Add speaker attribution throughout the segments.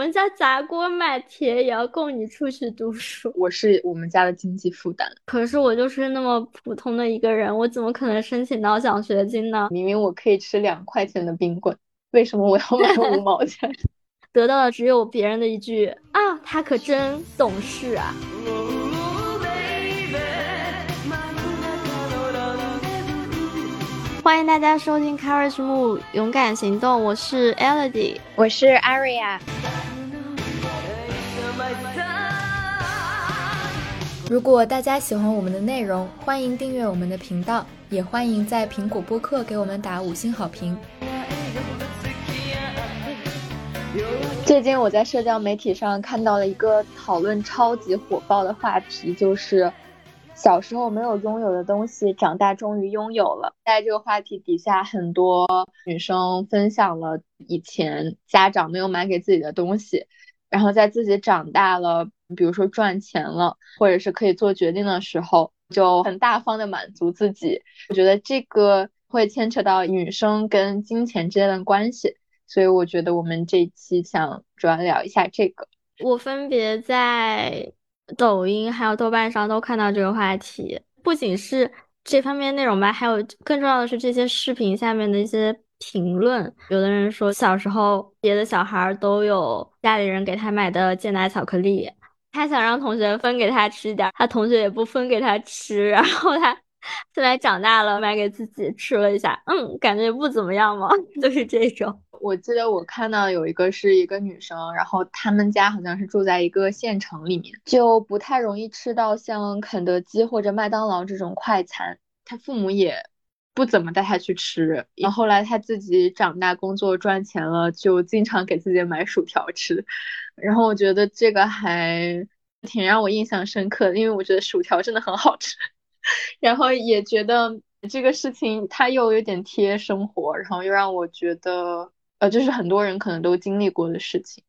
Speaker 1: 们家砸锅卖铁也要供你出去读书。
Speaker 2: 我是我们家的经济负担，
Speaker 1: 可是我就是那么普通的一个人，我怎么可能申请到奖学金呢？
Speaker 2: 明明我可以吃两块钱的冰棍，为什么我要买五毛钱？
Speaker 1: 得到的只有别人的一句啊，他可真懂事啊！欢迎大家收听 Courage Move 勇敢行动，我是 Elodie，
Speaker 3: 我是 Aria。如果大家喜欢我们的内容，欢迎订阅我们的频道，也欢迎在苹果播客给我们打五星好评。
Speaker 2: 最近我在社交媒体上看到了一个讨论超级火爆的话题，就是小时候没有拥有的东西，长大终于拥有了。在这个话题底下，很多女生分享了以前家长没有买给自己的东西，然后在自己长大了，比如说赚钱了，或者是可以做决定的时候，就很大方的满足自己。我觉得这个会牵扯到女生跟金钱之间的关系。所以我觉得我们这一期想主要聊一下这个。
Speaker 1: 我分别在抖音还有豆瓣上都看到这个话题，不仅是这方面内容吧，还有更重要的是这些视频下面的一些评论。有的人说小时候别的小孩都有家里人给他买的健奶巧克力，他想让同学分给他吃点，他同学也不分给他吃，然后他现在长大了买给自己吃了一下，嗯，感觉不怎么样嘛，就是这种。
Speaker 2: 我记得我看到有一个是一个女生，然后他们家好像是住在一个县城里面，就不太容易吃到像肯德基或者麦当劳这种快餐。他父母也不怎么带他去吃，然后后来他自己长大工作赚钱了，就经常给自己买薯条吃。然后我觉得这个还挺让我印象深刻的，因为我觉得薯条真的很好吃，然后也觉得这个事情他又有点贴生活，然后又让我觉得。呃，就是很多人可能都经历过的事情，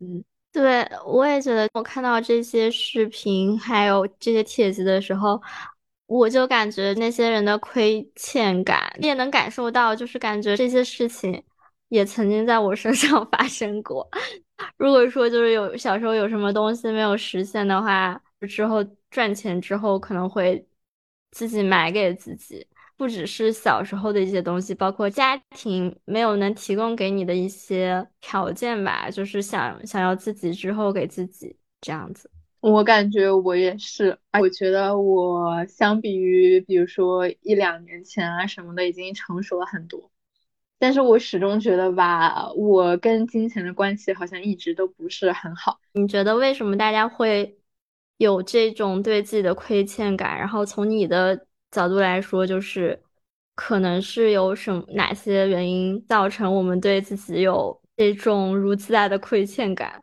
Speaker 2: 嗯，
Speaker 1: 对我也觉得，我看到这些视频还有这些帖子的时候，我就感觉那些人的亏欠感，也能感受到，就是感觉这些事情也曾经在我身上 发生过。如果说就是有小时候有什么东西没有实现的话，之后赚钱之后可能会自己买给自己。不只是小时候的一些东西，包括家庭没有能提供给你的一些条件吧，就是想想要自己之后给自己这样子。
Speaker 2: 我感觉我也是，我觉得我相比于比如说一两年前啊什么的，已经成熟了很多。但是我始终觉得吧，我跟金钱的关系好像一直都不是很好。
Speaker 1: 你觉得为什么大家会有这种对自己的亏欠感？然后从你的。角度来说，就是可能是有什么哪些原因造成我们对自己有这种如此大的亏欠感？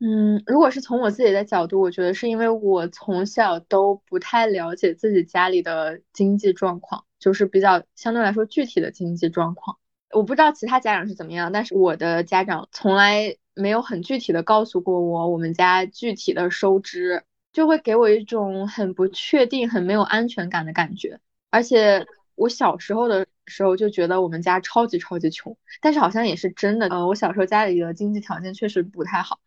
Speaker 2: 嗯，如果是从我自己的角度，我觉得是因为我从小都不太了解自己家里的经济状况，就是比较相对来说具体的经济状况。我不知道其他家长是怎么样，但是我的家长从来没有很具体的告诉过我我们家具体的收支。就会给我一种很不确定、很没有安全感的感觉。而且我小时候的时候就觉得我们家超级超级穷，但是好像也是真的。呃，我小时候家里的经济条件确实不太好。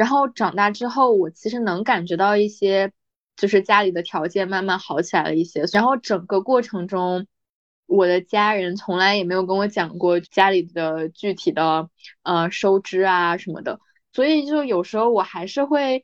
Speaker 2: 然后长大之后，我其实能感觉到一些，就是家里的条件慢慢好起来了一些。然后整个过程中，我的家人从来也没有跟我讲过家里的具体的呃收支啊什么的，所以就有时候我还是会。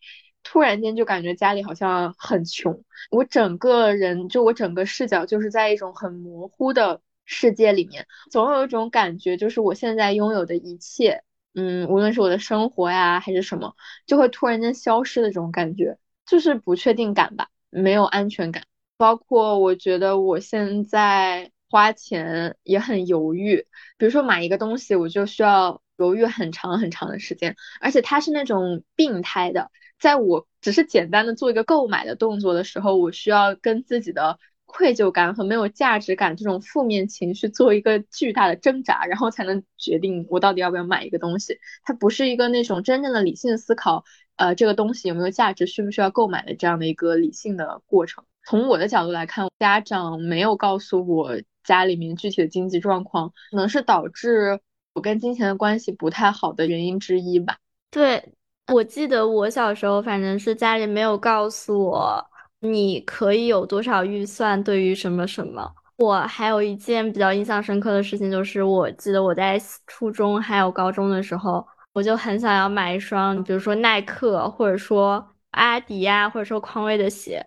Speaker 2: 突然间就感觉家里好像很穷，我整个人就我整个视角就是在一种很模糊的世界里面，总有一种感觉，就是我现在拥有的一切，嗯，无论是我的生活呀还是什么，就会突然间消失的这种感觉，就是不确定感吧，没有安全感。包括我觉得我现在花钱也很犹豫，比如说买一个东西，我就需要犹豫很长很长的时间，而且它是那种病态的。在我只是简单的做一个购买的动作的时候，我需要跟自己的愧疚感和没有价值感这种负面情绪做一个巨大的挣扎，然后才能决定我到底要不要买一个东西。它不是一个那种真正的理性思考，呃，这个东西有没有价值，需不需要购买的这样的一个理性的过程。从我的角度来看，家长没有告诉我家里面具体的经济状况，可能是导致我跟金钱的关系不太好的原因之一吧。
Speaker 1: 对，我记得我小时候，反正是家里没有告诉我你可以有多少预算对于什么什么。我还有一件比较印象深刻的事情，就是我记得我在初中还有高中的时候，我就很想要买一双，比如说耐克，或者说阿迪呀，或者说匡威的鞋，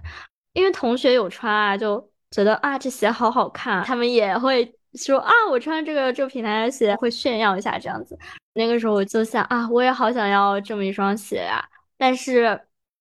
Speaker 1: 因为同学有穿啊，就觉得啊这鞋好好看，他们也会说啊我穿这个这个品牌的鞋会炫耀一下这样子。那个时候我就想啊，我也好想要这么一双鞋呀，但是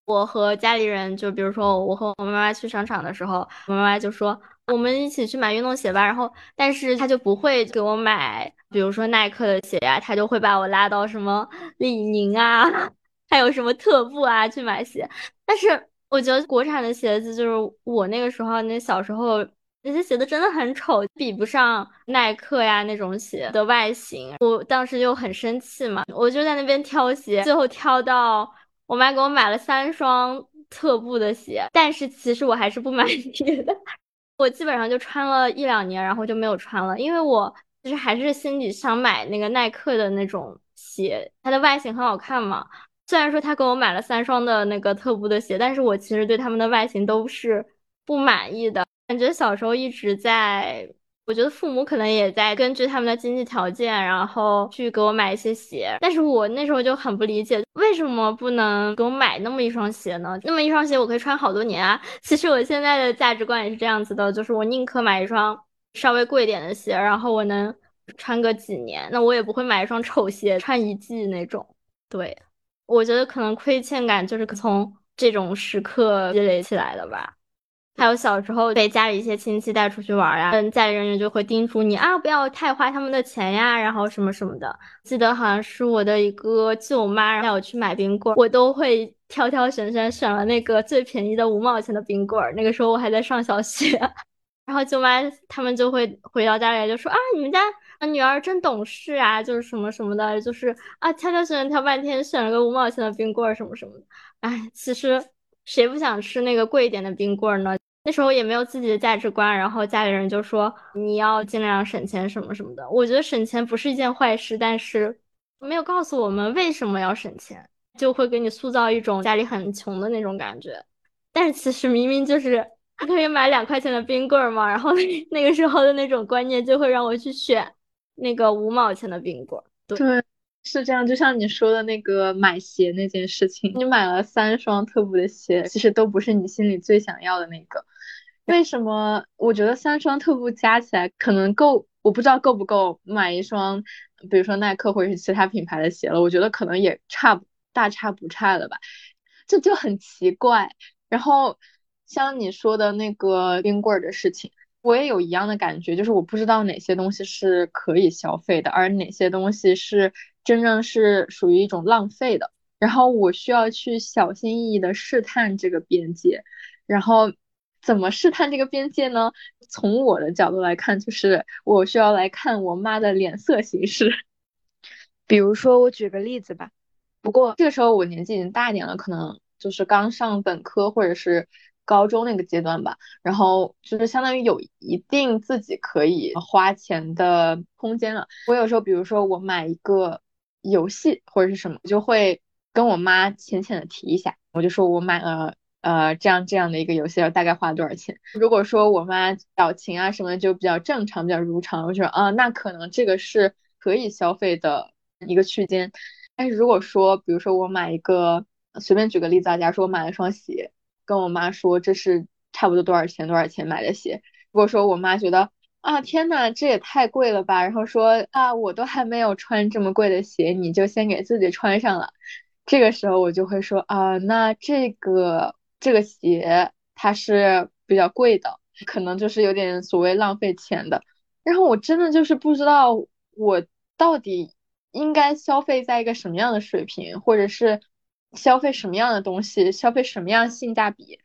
Speaker 1: 我和家里人就比如说我和我妈妈去商场的时候，我妈妈就说。我们一起去买运动鞋吧，然后，但是他就不会给我买，比如说耐克的鞋呀，他就会把我拉到什么李宁啊，还有什么特步啊去买鞋。但是我觉得国产的鞋子，就是我那个时候那小时候那些鞋子真的很丑，比不上耐克呀那种鞋的外形。我当时就很生气嘛，我就在那边挑鞋，最后挑到我妈给我买了三双特步的鞋，但是其实我还是不满意 的。我基本上就穿了一两年，然后就没有穿了，因为我其实还是心里想买那个耐克的那种鞋，它的外形很好看嘛。虽然说他给我买了三双的那个特步的鞋，但是我其实对他们的外形都是不满意的，感觉小时候一直在。我觉得父母可能也在根据他们的经济条件，然后去给我买一些鞋，但是我那时候就很不理解，为什么不能给我买那么一双鞋呢？那么一双鞋我可以穿好多年啊！其实我现在的价值观也是这样子的，就是我宁可买一双稍微贵一点的鞋，然后我能穿个几年，那我也不会买一双丑鞋穿一季那种。对，我觉得可能亏欠感就是从这种时刻积累起来的吧。还有小时候被家里一些亲戚带出去玩呀，嗯，家里人员就会叮嘱你啊，不要太花他们的钱呀，然后什么什么的。记得好像是我的一个舅妈带我去买冰棍，我都会挑挑选选，选了那个最便宜的五毛钱的冰棍。那个时候我还在上小学，然后舅妈他们就会回到家里就说啊，你们家女儿真懂事啊，就是什么什么的，就是啊，挑挑选选挑半天，选了个五毛钱的冰棍儿什么什么的。哎，其实谁不想吃那个贵一点的冰棍儿呢？那时候也没有自己的价值观，然后家里人就说你要尽量省钱什么什么的。我觉得省钱不是一件坏事，但是没有告诉我们为什么要省钱，就会给你塑造一种家里很穷的那种感觉。但是其实明明就是可以买两块钱的冰棍嘛，然后 那个时候的那种观念就会让我去选那个五毛钱的冰棍。
Speaker 2: 对，是这样。就像你说的那个买鞋那件事情，你买了三双特步的鞋，其实都不是你心里最想要的那个。为什么？我觉得三双特步加起来可能够，我不知道够不够买一双，比如说耐克或者是其他品牌的鞋了。我觉得可能也差大差不差的吧，这就很奇怪。然后像你说的那个冰棍的事情，我也有一样的感觉，就是我不知道哪些东西是可以消费的，而哪些东西是真正是属于一种浪费的。然后我需要去小心翼翼的试探这个边界，然后。怎么试探这个边界呢？从我的角度来看，就是我需要来看我妈的脸色行事。
Speaker 4: 比如说，我举个例子吧。
Speaker 2: 不过这个时候我年纪已经大一点了，可能就是刚上本科或者是高中那个阶段吧。然后就是相当于有一定自己可以花钱的空间了。我有时候，比如说我买一个游戏或者是什么，就会跟我妈浅浅的提一下，我就说我买了。呃，这样这样的一个游戏要大概花多少钱？如果说我妈表情啊什么的就比较正常，比较如常，我就说啊，那可能这个是可以消费的一个区间。但是如果说，比如说我买一个，随便举个例子啊，假如说我买了双鞋，跟我妈说这是差不多多少钱多少钱买的鞋。如果说我妈觉得啊，天呐，这也太贵了吧，然后说啊，我都还没有穿这么贵的鞋，你就先给自己穿上了，这个时候我就会说啊，那这个。这个鞋它是比较贵的，可能就是有点所谓浪费钱的。然后我真的就是不知道我到底应该消费在一个什么样的水平，或者是消费什么样的东西，消费什么样性价比，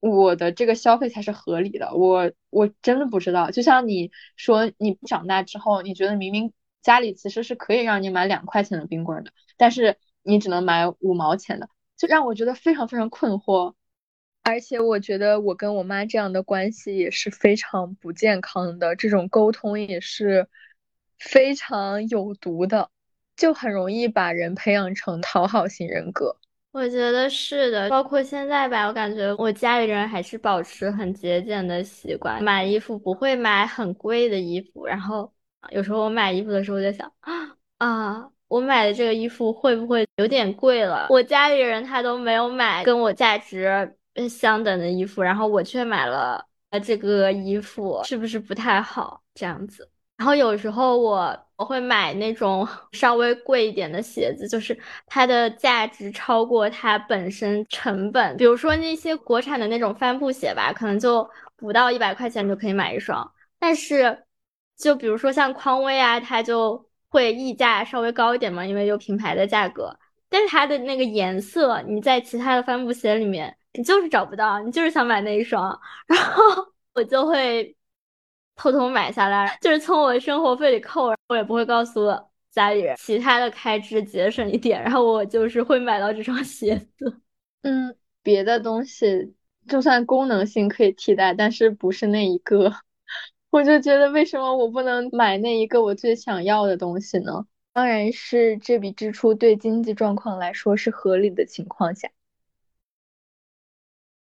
Speaker 2: 我的这个消费才是合理的。我我真的不知道。就像你说，你长大之后，你觉得明明家里其实是可以让你买两块钱的冰棍的，但是你只能买五毛钱的，就让我觉得非常非常困惑。
Speaker 4: 而且我觉得我跟我妈这样的关系也是非常不健康的，这种沟通也是非常有毒的。就很容易把人培养成讨好型人格。
Speaker 1: 我觉得是的，包括现在吧，我感觉我家里人还是保持很节俭的习惯，买衣服不会买很贵的衣服。然后有时候我买衣服的时候，我在想啊，我买的这个衣服会不会有点贵了？我家里人他都没有买跟我价值相等的衣服，然后我却买了这个衣服，是不是不太好？这样子。然后有时候我我会买那种稍微贵一点的鞋子，就是它的价值超过它本身成本。比如说那些国产的那种帆布鞋吧，可能就不到一百块钱就可以买一双。但是就比如说像匡威啊，它就会溢价稍微高一点嘛，因为有品牌的价格。但是它的那个颜色，你在其他的帆布鞋里面你就是找不到，你就是想买那一双，然后 我就会。偷偷买下来，就是从我生活费里扣，我也不会告诉家里人，其他的开支节省一点，然后我就是会买到这双鞋子。
Speaker 2: 嗯，别的东西就算功能性可以替代，但是不是那一个，我就觉得为什么我不能买那一个我最想要的东西呢？当然是这笔支出对经济状况来说是合理的情况下。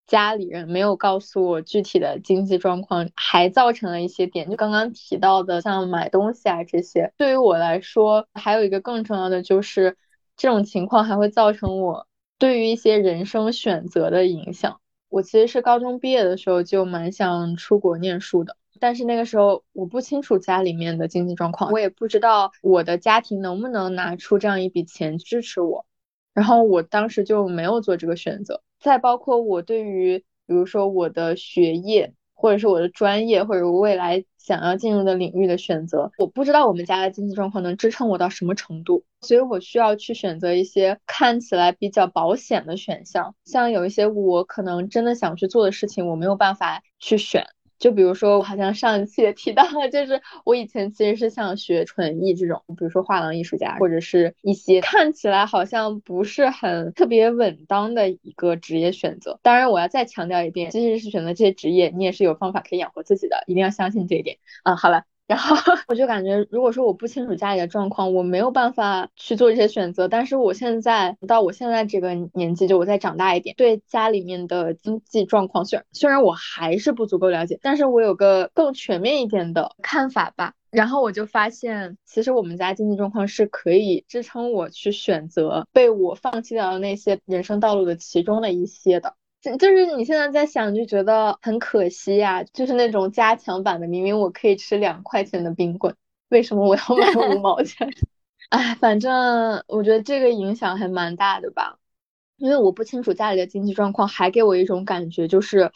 Speaker 2: 家里人没有告诉我具体的经济状况，还造成了一些点，就刚刚提到的，像买东西啊这些。对于我来说，还有一个更重要的就是，这种情况还会造成我对于一些人生选择的影响。我其实是高中毕业的时候就蛮想出国念书的，但是那个时候我不清楚家里面的经济状况，我也不知道我的家庭能不能拿出这样一笔钱支持我，然后我当时就没有做这个选择。再包括我对于，比如说我的学业，或者是我的专业，或者我未来想要进入的领域的选择，我不知道我们家的经济状况能支撑我到什么程度，所以我需要去选择一些看起来比较保险的选项，像有一些我可能真的想去做的事情，我没有办法去选。就比如说，我好像上一期也提到了，就是我以前其实是想学纯艺这种，比如说画廊艺术家，或者是一些看起来好像不是很特别稳当的一个职业选择。当然，我要再强调一遍，即使是选择这些职业，你也是有方法可以养活自己的，一定要相信这一点啊。好了。然后 我就感觉，如果说我不清楚家里的状况，我没有办法去做这些选择。但是我现在到我现在这个年纪，就我再长大一点，对家里面的经济状况，虽然虽然我还是不足够了解，但是我有个更全面一点的看法吧。然后我就发现，其实我们家经济状况是可以支撑我去选择被我放弃掉的那些人生道路的其中的一些的。就是你现在在想，就觉得很可惜呀。就是那种加强版的，明明我可以吃两块钱的冰棍，为什么我要买 五毛钱？哎，反正我觉得这个影响还蛮大的吧。因为我不清楚家里的经济状况，还给我一种感觉，就是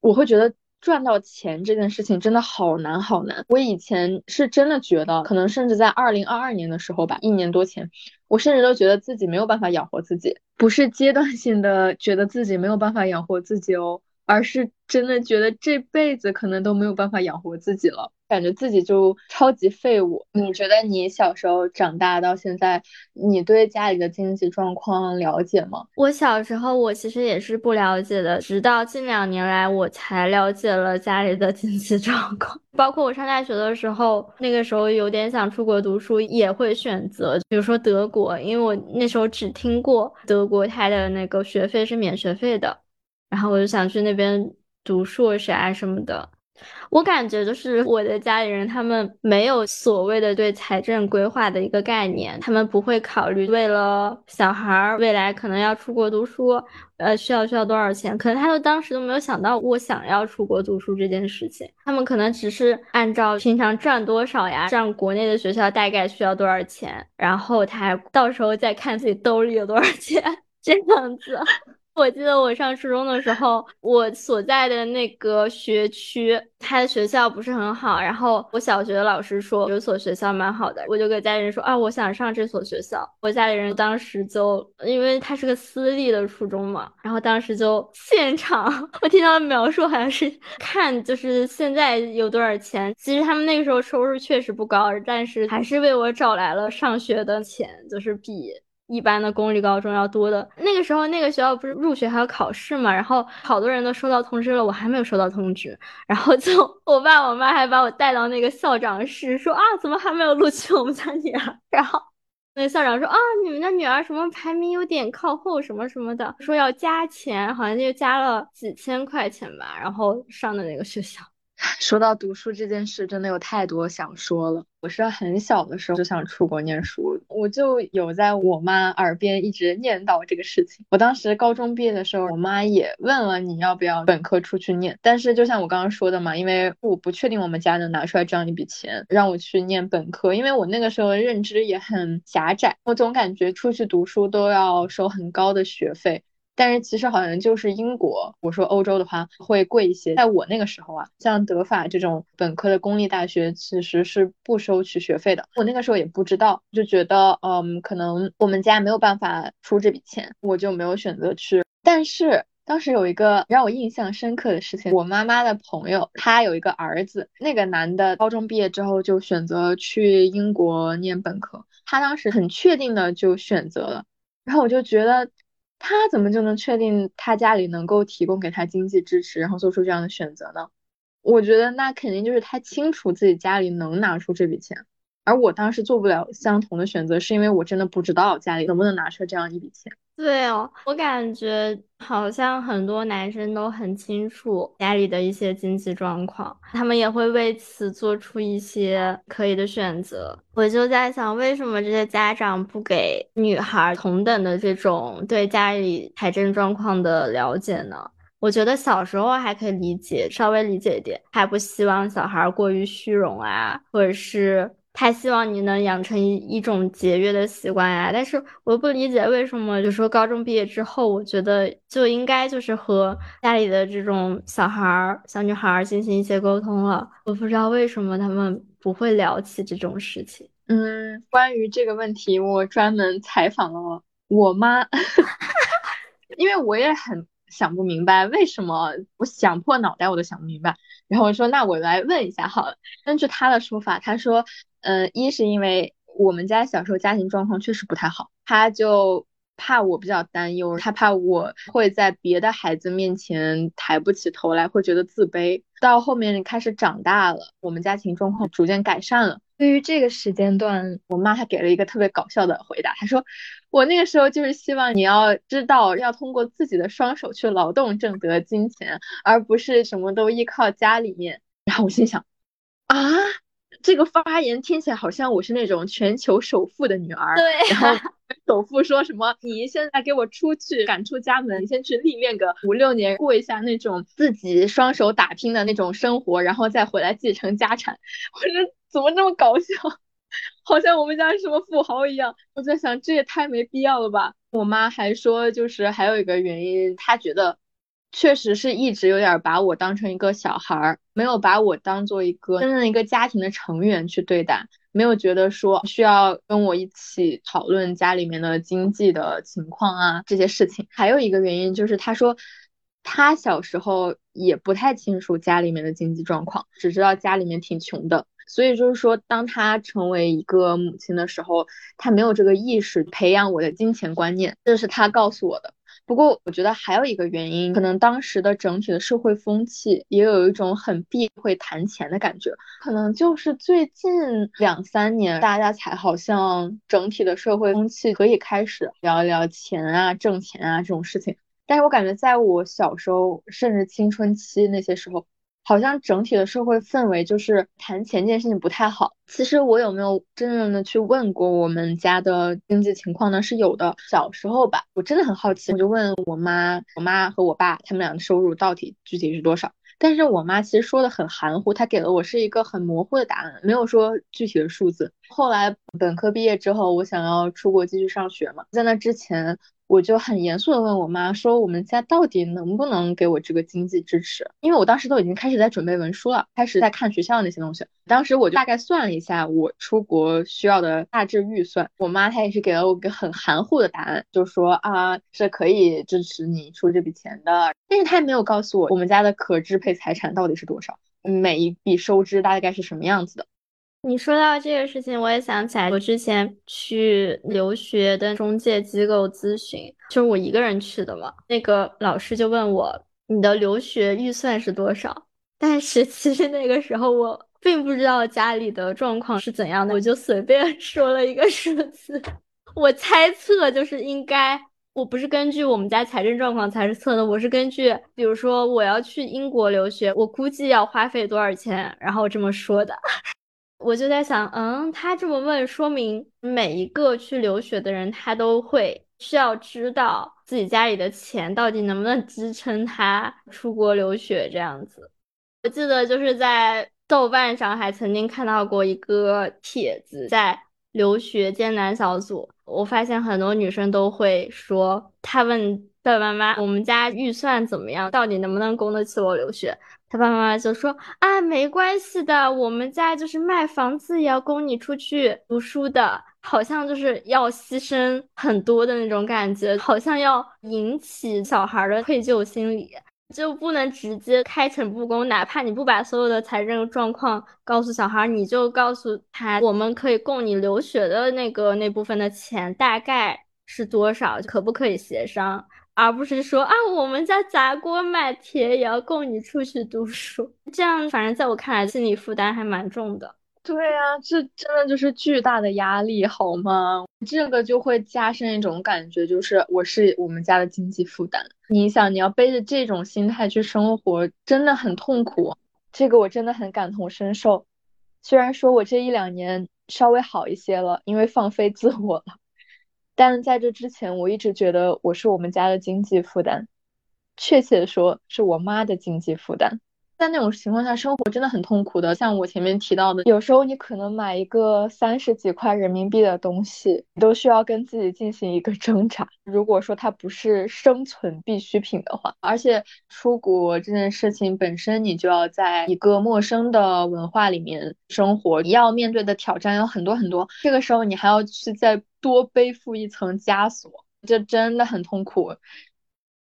Speaker 2: 我会觉得赚到钱这件事情真的好难好难。我以前是真的觉得，可能甚至在二零二二年的时候吧，一年多前。我甚至都觉得自己没有办法养活自己，不是阶段性的觉得自己没有办法养活自己哦，而是真的觉得这辈子可能都没有办法养活自己了。感觉自己就超级废物。你觉得你小时候长大到现在，你对家里的经济状况了解吗？
Speaker 1: 我小时候我其实也是不了解的，直到近两年来我才了解了家里的经济状况。包括我上大学的时候，那个时候有点想出国读书，也会选择，比如说德国，因为我那时候只听过德国，它的那个学费是免学费的，然后我就想去那边读硕士啊什么的。我感觉就是我的家里人，他们没有所谓的对财政规划的一个概念，他们不会考虑为了小孩儿未来可能要出国读书，呃，需要需要多少钱，可能他们当时都没有想到我想要出国读书这件事情，他们可能只是按照平常赚多少呀，上国内的学校大概需要多少钱，然后他到时候再看自己兜里有多少钱，这样子。我记得我上初中的时候，我所在的那个学区，它的学校不是很好。然后我小学的老师说有所学校蛮好的，我就给家里人说啊，我想上这所学校。我家里人当时就因为他是个私立的初中嘛，然后当时就现场 我听到的描述好像是看就是现在有多少钱。其实他们那个时候收入确实不高，但是还是为我找来了上学的钱，就是比。一般的公立高中要多的那个时候，那个学校不是入学还要考试嘛？然后好多人都收到通知了，我还没有收到通知。然后就我爸我妈还把我带到那个校长室，说啊，怎么还没有录取我们家女儿？然后那校长说啊，你们的女儿什么排名有点靠后，什么什么的，说要加钱，好像就加了几千块钱吧，然后上的那个学校。
Speaker 2: 说到读书这件事，真的有太多想说了。我是很小的时候就想出国念书，我就有在我妈耳边一直念叨这个事情。我当时高中毕业的时候，我妈也问了你要不要本科出去念，但是就像我刚刚说的嘛，因为我不确定我们家能拿出来这样一笔钱让我去念本科，因为我那个时候认知也很狭窄，我总感觉出去读书都要收很高的学费。但是其实好像就是英国，我说欧洲的话会贵一些。在我那个时候啊，像德法这种本科的公立大学其实是不收取学费的。我那个时候也不知道，就觉得嗯，可能我们家没有办法出这笔钱，我就没有选择去。但是当时有一个让我印象深刻的事情，我妈妈的朋友他有一个儿子，那个男的高中毕业之后就选择去英国念本科，他当时很确定的就选择了，然后我就觉得。他怎么就能确定他家里能够提供给他经济支持，然后做出这样的选择呢？我觉得那肯定就是他清楚自己家里能拿出这笔钱，而我当时做不了相同的选择，是因为我真的不知道家里能不能拿出这样一笔钱。
Speaker 1: 对哦，我感觉好像很多男生都很清楚家里的一些经济状况，他们也会为此做出一些可以的选择。我就在想，为什么这些家长不给女孩同等的这种对家里财政状况的了解呢？我觉得小时候还可以理解，稍微理解一点，还不希望小孩过于虚荣啊，或者是。他希望你能养成一一种节约的习惯呀，但是我不理解为什么，就说高中毕业之后，我觉得就应该就是和家里的这种小孩儿、小女孩儿进行一些沟通了。我不知道为什么他们不会聊起这种事情。
Speaker 2: 嗯，关于这个问题，我专门采访了我妈，因为我也很想不明白为什么，我想破脑袋我都想不明白。然后我说，那我来问一下好了。根据他的说法，他说。嗯，一是因为我们家小时候家庭状况确实不太好，他就怕我比较担忧，他怕我会在别的孩子面前抬不起头来，会觉得自卑。到后面开始长大了，我们家庭状况逐渐改善了。对于这个时间段，我妈她给了一个特别搞笑的回答，她说：“我那个时候就是希望你要知道，要通过自己的双手去劳动挣得金钱，而不是什么都依靠家里面。”然后我心想，啊。这个发言听起来好像我是那种全球首富的女儿，
Speaker 1: 对。
Speaker 2: 然后首富说什么？你现在给我出去，赶出家门，你先去历练个五六年，过一下那种自己双手打拼的那种生活，然后再回来继承家产。我说怎么这么搞笑？好像我们家是什么富豪一样。我在想，这也太没必要了吧。我妈还说，就是还有一个原因，她觉得。确实是一直有点把我当成一个小孩儿，没有把我当做一个真正一个家庭的成员去对待，没有觉得说需要跟我一起讨论家里面的经济的情况啊这些事情。还有一个原因就是他说他小时候也不太清楚家里面的经济状况，只知道家里面挺穷的，所以就是说当他成为一个母亲的时候，他没有这个意识培养我的金钱观念，这是他告诉我的。不过，我觉得还有一个原因，可能当时的整体的社会风气也有一种很避讳谈钱的感觉。可能就是最近两三年，大家才好像整体的社会风气可以开始聊一聊钱啊、挣钱啊这种事情。但是我感觉，在我小时候，甚至青春期那些时候。好像整体的社会氛围就是谈钱这件事情不太好。其实我有没有真正的去问过我们家的经济情况呢？是有的。小时候吧，我真的很好奇，我就问我妈，我妈和我爸他们俩的收入到底具体是多少？但是我妈其实说的很含糊，她给了我是一个很模糊的答案，没有说具体的数字。后来本科毕业之后，我想要出国继续上学嘛，在那之前。我就很严肃的问我妈说，我们家到底能不能给我这个经济支持？因为我当时都已经开始在准备文书了，开始在看学校那些东西。当时我就大概算了一下我出国需要的大致预算，我妈她也是给了我个很含糊的答案，就说啊是可以支持你出这笔钱的，但是她也没有告诉我我们家的可支配财产到底是多少，每一笔收支大概是什么样子的。
Speaker 1: 你说到这个事情，我也想起来，我之前去留学的中介机构咨询，就是我一个人去的嘛。那个老师就问我，你的留学预算是多少？但是其实那个时候我并不知道家里的状况是怎样的，我就随便 说了一个数字。我猜测就是应该，我不是根据我们家财政状况才是测的，我是根据，比如说我要去英国留学，我估计要花费多少钱，然后这么说的。我就在想，嗯，他这么问，说明每一个去留学的人，他都会需要知道自己家里的钱到底能不能支撑他出国留学这样子。我记得就是在豆瓣上还曾经看到过一个帖子，在留学艰难小组，我发现很多女生都会说，她问爸爸妈妈，我们家预算怎么样，到底能不能供得起我留学？他爸爸妈妈就说啊，没关系的，我们家就是卖房子也要供你出去读书的，好像就是要牺牲很多的那种感觉，好像要引起小孩的愧疚心理，就不能直接开诚布公，哪怕你不把所有的财政状况告诉小孩，你就告诉他，我们可以供你留学的那个那部分的钱大概是多少，可不可以协商？而不是说啊，我们家砸锅卖铁也要供你出去读书，这样反正在我看来，心理负担还蛮重的。
Speaker 2: 对啊，这真的就是巨大的压力，好吗？这个就会加深一种感觉，就是我是我们家的经济负担。你想，你要背着这种心态去生活，真的很痛苦。这个我真的很感同身受。虽然说我这一两年稍微好一些了，因为放飞自我了。但在这之前，我一直觉得我是我们家的经济负担，确切的说，是我妈的经济负担。在那种情况下，生活真的很痛苦的。像我前面提到的，有时候你可能买一个三十几块人民币的东西，你都需要跟自己进行一个挣扎。如果说它不是生存必需品的话，而且出国这件事情本身，你就要在一个陌生的文化里面生活，你要面对的挑战有很多很多。这个时候，你还要去再多背负一层枷锁，这真的很痛苦。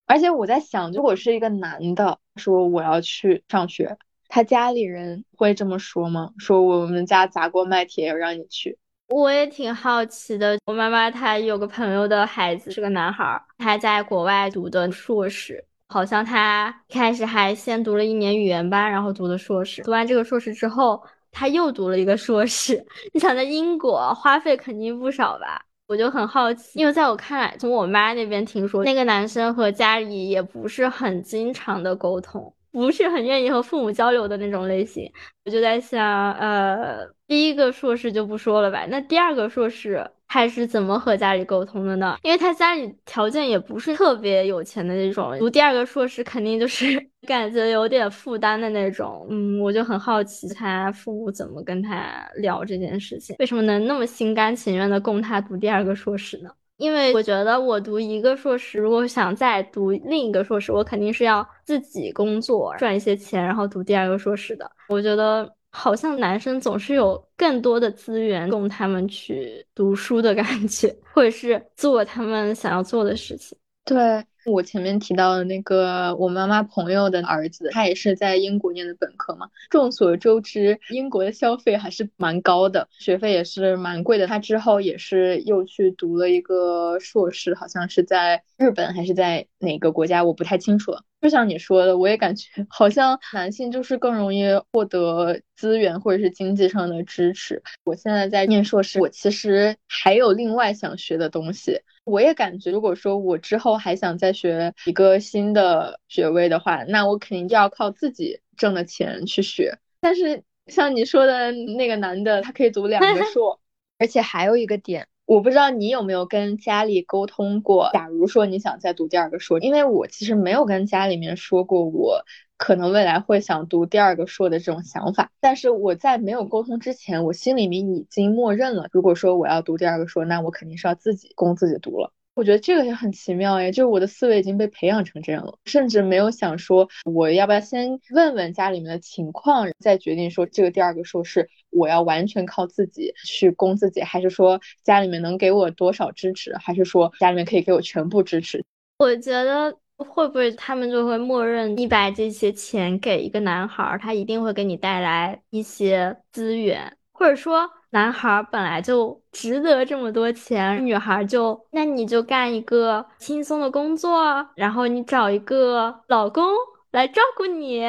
Speaker 2: 而且我在想，如果是一个男的说我要去上学，他家里人会这么说吗？说我们家砸锅卖铁要让你去？
Speaker 1: 我也挺好奇的。我妈妈她有个朋友的孩子是个男孩，他在国外读的硕士，好像他开始还先读了一年语言班，然后读的硕士。读完这个硕士之后，他又读了一个硕士。你想在英国花费肯定不少吧？我就很好奇，因为在我看来，从我妈那边听说，那个男生和家里也不是很经常的沟通，不是很愿意和父母交流的那种类型。我就在想，呃，第一个硕士就不说了吧，那第二个硕士。他是怎么和家里沟通的呢？因为他家里条件也不是特别有钱的那种，读第二个硕士肯定就是 感觉有点负担的那种。嗯，我就很好奇他父母怎么跟他聊这件事情，为什么能那么心甘情愿的供他读第二个硕士呢？因为我觉得我读一个硕士，如果想再读另一个硕士，我肯定是要自己工作赚一些钱，然后读第二个硕士的。我觉得。好像男生总是有更多的资源供他们去读书的感觉，或者是做他们想要做的事情。
Speaker 2: 对。我前面提到的那个我妈妈朋友的儿子，他也是在英国念的本科嘛。众所周知，英国的消费还是蛮高的，学费也是蛮贵的。他之后也是又去读了一个硕士，好像是在日本还是在哪个国家，我不太清楚了。就像你说的，我也感觉好像男性就是更容易获得资源或者是经济上的支持。我现在在念硕士，我其实还有另外想学的东西。我也感觉，如果说我之后还想再学一个新的学位的话，那我肯定就要靠自己挣的钱去学。但是像你说的那个男的，他可以读两个硕，而且还有一个点，我不知道你有没有跟家里沟通过。假如说你想再读第二个硕，因为我其实没有跟家里面说过我。可能未来会想读第二个硕的这种想法，但是我在没有沟通之前，我心里面已经默认了，如果说我要读第二个硕，那我肯定是要自己供自己读了。我觉得这个也很奇妙耶，就是我的思维已经被培养成这样了，甚至没有想说我要不要先问问家里面的情况，再决定说这个第二个硕士我要完全靠自己去供自己，还是说家里面能给我多少支持，还是说家里面可以给我全部支持？
Speaker 1: 我觉得。会不会他们就会默认你把这些钱给一个男孩，他一定会给你带来一些资源，或者说男孩本来就值得这么多钱，女孩就那你就干一个轻松的工作，然后你找一个老公来照顾你，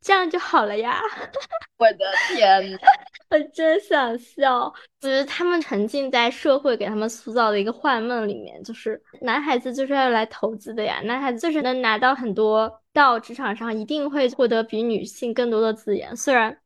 Speaker 1: 这样就好了呀！
Speaker 2: 我的天，
Speaker 1: 我真想笑。我觉得他们沉浸在社会给他们塑造的一个幻梦里面，就是男孩子就是要来投资的呀，男孩子就是能拿到很多，到职场上一定会获得比女性更多的资源。虽然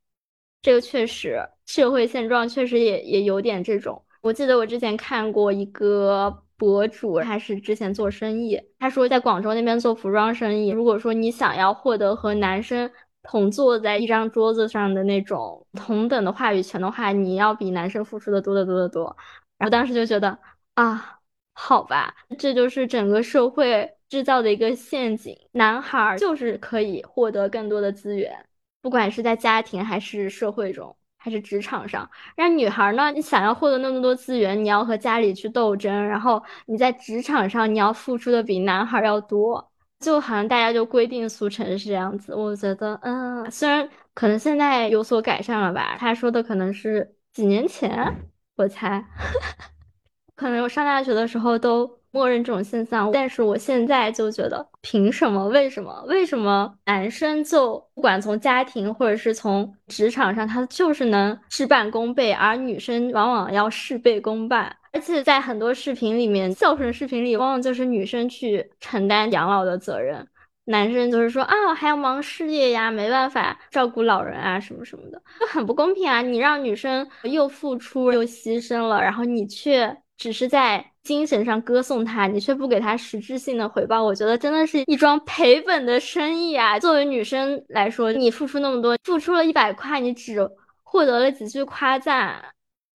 Speaker 1: 这个确实社会现状确实也也有点这种。我记得我之前看过一个。博主他是之前做生意，他说在广州那边做服装生意，如果说你想要获得和男生同坐在一张桌子上的那种同等的话语权的话，你要比男生付出的多得多得多。然后当时就觉得啊，好吧，这就是整个社会制造的一个陷阱，男孩就是可以获得更多的资源，不管是在家庭还是社会中。还是职场上，让女孩呢？你想要获得那么多资源，你要和家里去斗争，然后你在职场上你要付出的比男孩要多，就好像大家就规定俗成是这样子。我觉得，嗯，虽然可能现在有所改善了吧，他说的可能是几年前，我猜，可能我上大学的时候都。默认这种现象，但是我现在就觉得，凭什么？为什么？为什么男生就不管从家庭或者是从职场上，他就是能事半功倍，而女生往往要事倍功半？而且在很多视频里面，孝顺视频里，往往就是女生去承担养老的责任，男生就是说啊，还要忙事业呀，没办法照顾老人啊，什么什么的，就很不公平啊！你让女生又付出又牺牲了，然后你却只是在。精神上歌颂他，你却不给他实质性的回报，我觉得真的是一桩赔本的生意啊！作为女生来说，你付出那么多，付出了一百块，你只获得了几句夸赞。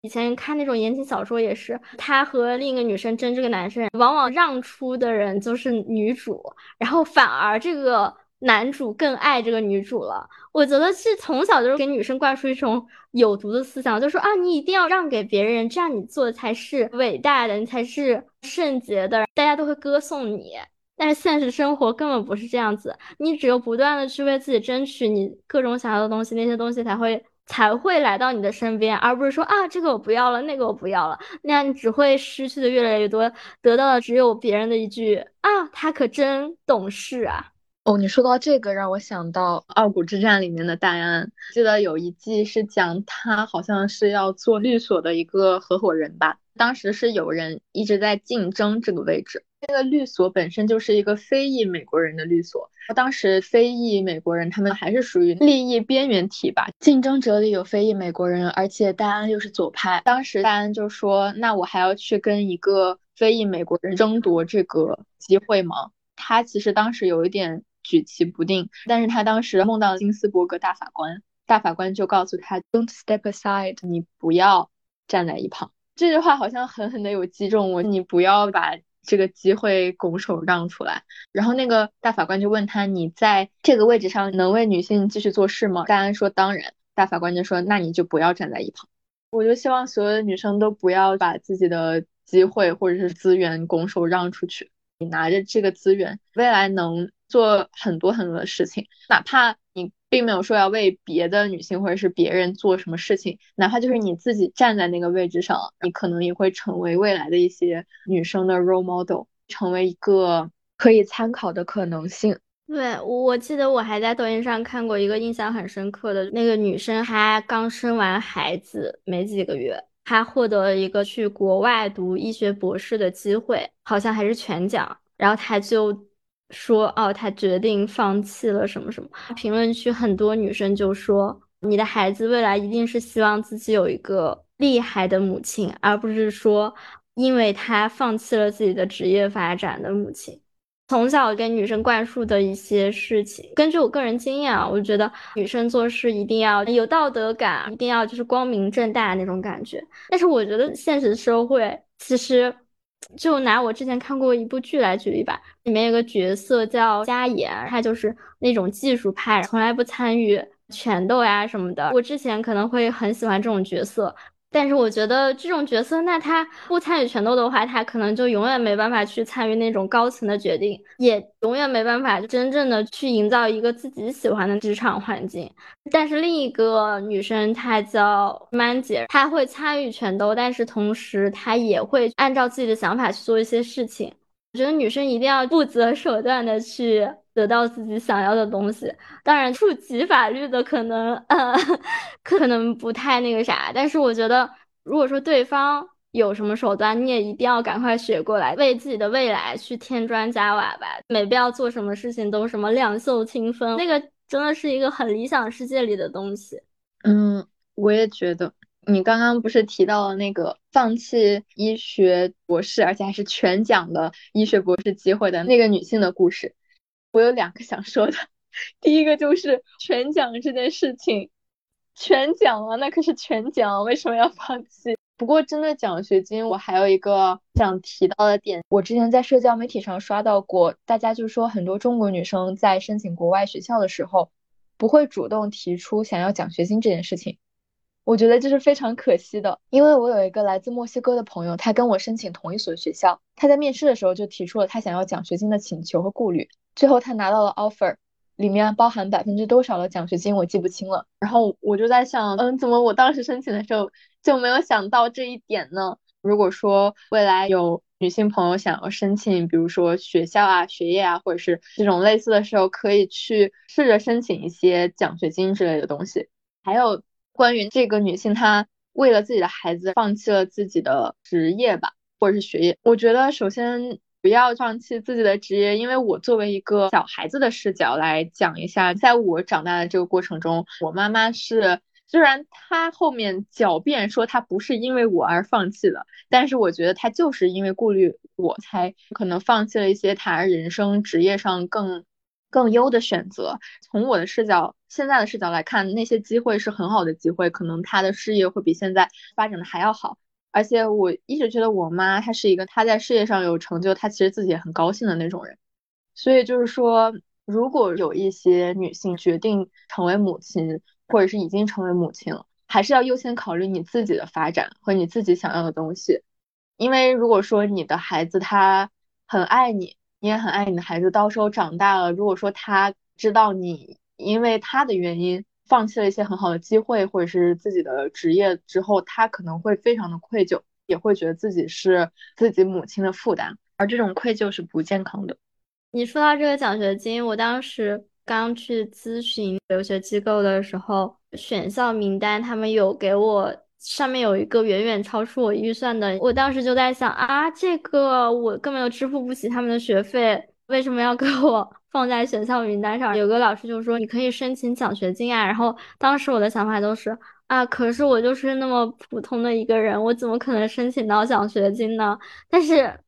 Speaker 1: 以前看那种言情小说也是，他和另一个女生争这个男生，往往让出的人就是女主，然后反而这个。男主更爱这个女主了，我觉得是从小就是给女生灌输一种有毒的思想，就说啊，你一定要让给别人，这样你做的才是伟大的，你才是圣洁的，大家都会歌颂你。但是现实生活根本不是这样子，你只有不断的去为自己争取你各种想要的东西，那些东西才会才会来到你的身边，而不是说啊，这个我不要了，那个我不要了，那样你只会失去的越来越多，得到的只有别人的一句啊，他可真懂事啊。
Speaker 2: 哦，你说到这个，让我想到《傲骨之战》里面的戴安。记得有一季是讲他好像是要做律所的一个合伙人吧。当时是有人一直在竞争这个位置。这个律所本身就是一个非裔美国人的律所。当时非裔美国人他们还是属于利益边缘体吧。竞争者里有非裔美国人，而且戴安又是左派。当时戴安就说：“那我还要去跟一个非裔美国人争夺这个机会吗？”他其实当时有一点。举棋不定，但是他当时梦到金斯伯格大法官，大法官就告诉他，Don't step aside，你不要站在一旁。这句话好像狠狠的有击中我，你不要把这个机会拱手让出来。然后那个大法官就问他，你在这个位置上能为女性继续做事吗？戴安说当然。大法官就说，那你就不要站在一旁。我就希望所有的女生都不要把自己的机会或者是资源拱手让出去。你拿着这个资源，未来能。做很多很多的事情，哪怕你并没有说要为别的女性或者是别人做什么事情，哪怕就是你自己站在那个位置上，你可能也会成为未来的一些女生的 role model，成为一个可以参考的可能性。
Speaker 1: 对，我记得我还在抖音上看过一个印象很深刻的那个女生，她刚生完孩子没几个月，她获得了一个去国外读医学博士的机会，好像还是全奖，然后她就。说哦，她决定放弃了什么什么。评论区很多女生就说：“你的孩子未来一定是希望自己有一个厉害的母亲，而不是说因为她放弃了自己的职业发展的母亲。”从小跟女生灌输的一些事情，根据我个人经验啊，我觉得女生做事一定要有道德感，一定要就是光明正大那种感觉。但是我觉得现实社会其实。就拿我之前看过一部剧来举例吧，里面有个角色叫嘉言，他就是那种技术派，从来不参与拳斗呀什么的。我之前可能会很喜欢这种角色。但是我觉得这种角色，那他不参与权斗的话，他可能就永远没办法去参与那种高层的决定，也永远没办法真正的去营造一个自己喜欢的职场环境。但是另一个女生，她叫曼姐，她会参与权斗，但是同时她也会按照自己的想法去做一些事情。我觉得女生一定要不择手段的去得到自己想要的东西。当然，触及法律的可能呃可能不太那个啥，但是我觉得，如果说对方有什么手段，你也一定要赶快学过来，为自己的未来去添砖加瓦吧。没必要做什么事情都什么两袖清风，那个真的是一个很理想世界里的东西。
Speaker 2: 嗯，我也觉得。你刚刚不是提到了那个放弃医学博士，而且还是全奖的医学博士机会的那个女性的故事？我有两个想说的。第一个就是全奖这件事情，全奖啊，那可是全奖，为什么要放弃？不过针对奖学金，我还有一个想提到的点，我之前在社交媒体上刷到过，大家就说很多中国女生在申请国外学校的时候，不会主动提出想要奖学金这件事情。我觉得这是非常可惜的，因为我有一个来自墨西哥的朋友，他跟我申请同一所学校，他在面试的时候就提出了他想要奖学金的请求和顾虑，最后他拿到了 offer，里面包含百分之多少的奖学金我记不清了，然后我就在想，嗯，怎么我当时申请的时候就没有想到这一点呢？如果说未来有女性朋友想要申请，比如说学校啊、学业啊，或者是这种类似的时候，可以去试着申请一些奖学金之类的东西，还有。关于这个女性，她为了自己的孩子放弃了自己的职业吧，或者是学业。我觉得首先不要放弃自己的职业，因为我作为一个小孩子的视角来讲一下，在我长大的这个过程中，我妈妈是虽然她后面狡辩说她不是因为我而放弃的，但是我觉得她就是因为顾虑我才可能放弃了一些她人生职业上更。更优的选择，从我的视角，现在的视角来看，那些机会是很好的机会，可能他的事业会比现在发展的还要好。而且我一直觉得我妈她是一个她在事业上有成就，她其实自己也很高兴的那种人。所以就是说，如果有一些女性决定成为母亲，或者是已经成为母亲了，还是要优先考虑你自己的发展和你自己想要的东西。因为如果说你的孩子他很爱你。你也很爱你的孩子，到时候长大了，如果说他知道你因为他的原因放弃了一些很好的机会，或者是自己的职业之后，他可能会非常的愧疚，也会觉得自己是自己母亲的负担，而这种愧疚是不健康的。
Speaker 1: 你说到这个奖学金，我当时刚去咨询留学机构的时候，选校名单他们有给我。上面有一个远远超出我预算的，我当时就在想啊，这个我根本就支付不起他们的学费，为什么要 给我放在选校名单上？有个老师就说你可以申请奖学金啊，然后当时我的想法都是啊，可是我就是那么普通的一个人，我怎么可能申请到奖学金呢？但是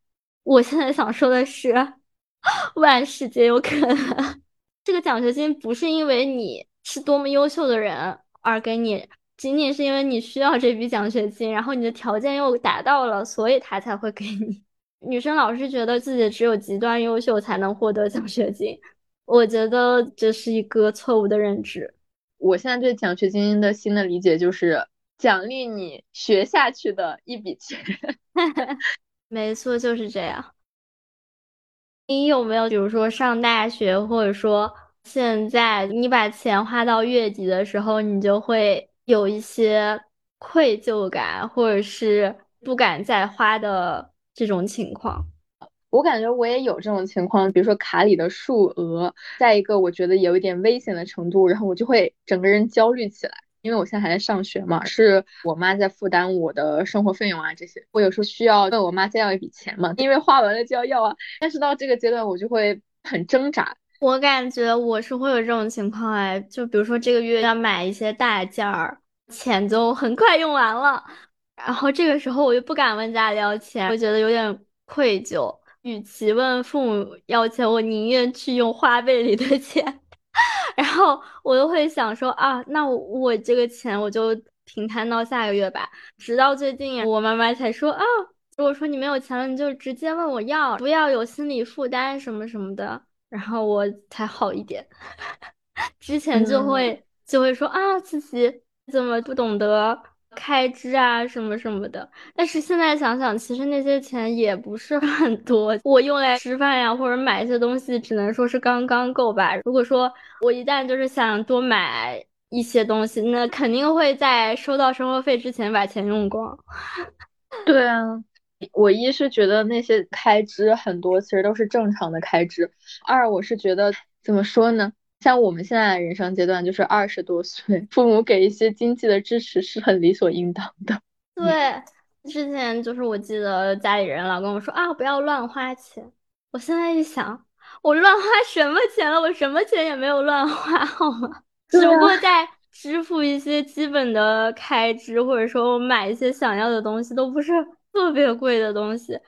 Speaker 1: 我现在想说的是，万事皆有可能，这个奖学金不是因为你是多么优秀的人而给你。仅仅是因为你需要这笔奖学金，然后你的条件又达到了，所以他才会给你。女生老是觉得自己只有极端优秀才能获得奖学金，我觉得这是一个错误的认知。
Speaker 2: 我现在对奖学金的新的理解就是奖励你学下去的一笔钱。
Speaker 1: 没错，就是这样。你有没有，比如说上大学，或者说现在你把钱花到月底的时候，你就会。有一些愧疚感，或者是不敢再花的这种情况，
Speaker 2: 我感觉我也有这种情况。比如说卡里的数额，在一个我觉得有一点危险的程度，然后我就会整个人焦虑起来。因为我现在还在上学嘛，是我妈在负担我的生活费用啊这些，我有时候需要问我妈再要一笔钱嘛，因为花完了就要要啊。但是到这个阶段，我就会很挣扎。
Speaker 1: 我感觉我是会有这种情况哎，就比如说这个月要买一些大件儿，钱就很快用完了，然后这个时候我又不敢问家里要钱，我觉得有点愧疚。与其问父母要钱，我宁愿去用花呗里的钱。然后我又会想说啊，那我这个钱我就平摊到下个月吧。直到最近，我妈妈才说啊，如果说你没有钱了，你就直接问我要，不要有心理负担什么什么的。然后我才好一点，之前就会就会说啊自己怎么不懂得开支啊什么什么的，但是现在想想，其实那些钱也不是很多，我用来吃饭呀或者买一些东西，只能说是刚刚够吧。如果说我一旦就是想多买一些东西，那肯定会在收到生活费之前把钱用光。
Speaker 2: 对啊。我一是觉得那些开支很多，其实都是正常的开支；二我是觉得怎么说呢？像我们现在的人生阶段，就是二十多岁，父母给一些经济的支持是很理所应当的。
Speaker 1: 对，之前就是我记得家里人老跟我说啊，不要乱花钱。我现在一想，我乱花什么钱了？我什么钱也没有乱花，好吗？只不过在支付一些基本的开支，或者说我买一些想要的东西，都不是特别贵的东西。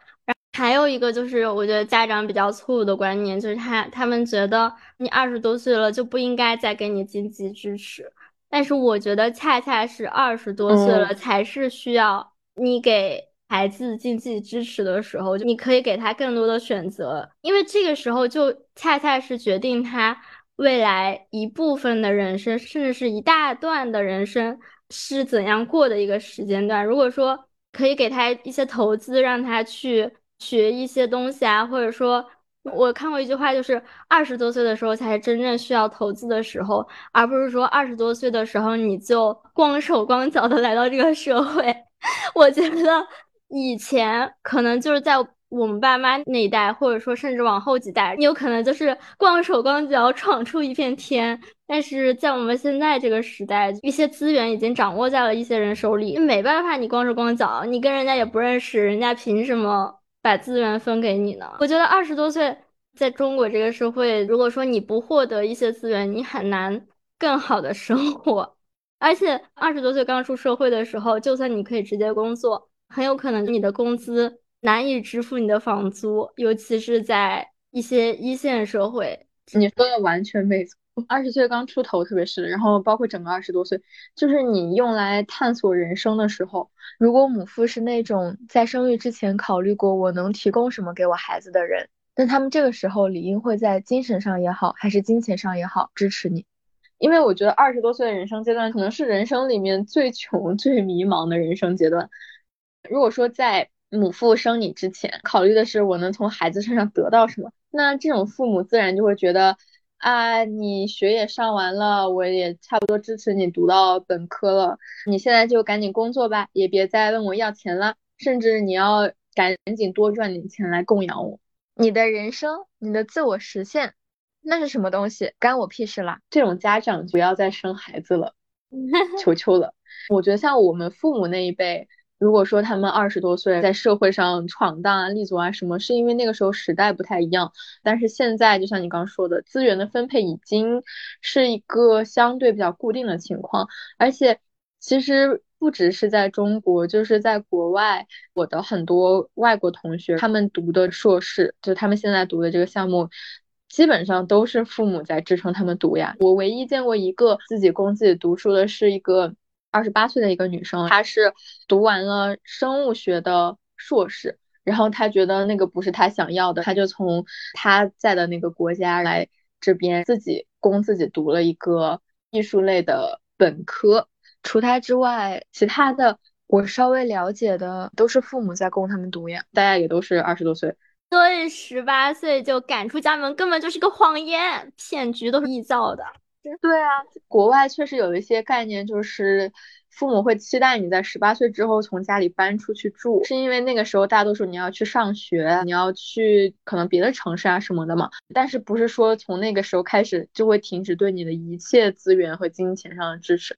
Speaker 1: 还有一个就是，我觉得家长比较错误的观念，就是他他们觉得你二十多岁了就不应该再给你经济支持。但是我觉得恰恰是二十多岁了才是需要你给孩子经济支持的时候，你可以给他更多的选择，因为这个时候就恰恰是决定他未来一部分的人生，甚至是一大段的人生是怎样过的一个时间段。如果说可以给他一些投资，让他去。学一些东西啊，或者说，我看过一句话，就是二十多岁的时候才是真正需要投资的时候，而不是说二十多岁的时候你就光手光脚的来到这个社会。我觉得以前可能就是在我们爸妈那一代，或者说甚至往后几代，你有可能就是光手光脚闯出一片天。但是在我们现在这个时代，一些资源已经掌握在了一些人手里，没办法，你光手光脚，你跟人家也不认识，人家凭什么？把资源分给你呢？我觉得二十多岁在中国这个社会，如果说你不获得一些资源，你很难更好的生活。而且二十多岁刚出社会的时候，就算你可以直接工作，很有可能你的工资难以支付你的房租，尤其是在一些一线社会。
Speaker 2: 你说的完全没错。二十岁刚出头，特别是，然后包括整个二十多岁，就是你用来探索人生的时候。如果母父是那种在生育之前考虑过我能提供什么给我孩子的人，那他们这个时候理应会在精神上也好，还是金钱上也好支持你。因为我觉得二十多岁的人生阶段，可能是人生里面最穷、最迷茫的人生阶段。如果说在母父生你之前，考虑的是我能从孩子身上得到什么，那这种父母自然就会觉得。啊，你学也上完了，我也差不多支持你读到本科了。你现在就赶紧工作吧，也别再问我要钱了。甚至你要赶紧多赚点钱来供养我。
Speaker 4: 你的人生，你的自我实现，那是什么东西？干我屁事啦！
Speaker 2: 这种家长不要再生孩子了，求求了。我觉得像我们父母那一辈。如果说他们二十多岁在社会上闯荡啊、立足啊什么，是因为那个时候时代不太一样。但是现在，就像你刚说的，资源的分配已经是一个相对比较固定的情况。而且，其实不只是在中国，就是在国外，我的很多外国同学，他们读的硕士，就他们现在读的这个项目，基本上都是父母在支撑他们读呀。我唯一见过一个自己供自己读书的，是一个。二十八岁的一个女生，她是读完了生物学的硕士，然后她觉得那个不是她想要的，她就从她在的那个国家来这边自己供自己读了一个艺术类的本科。除她之外，其他的我稍微了解的都是父母在供他们读呀，大家也都是二十多岁。
Speaker 1: 对，十八岁就赶出家门，根本就是个谎言，骗局都是臆造的。
Speaker 2: 对啊，国外确实有一些概念，就是父母会期待你在十八岁之后从家里搬出去住，是因为那个时候大多数你要去上学，你要去可能别的城市啊什么的嘛。但是不是说从那个时候开始就会停止对你的一切资源和金钱上的支持？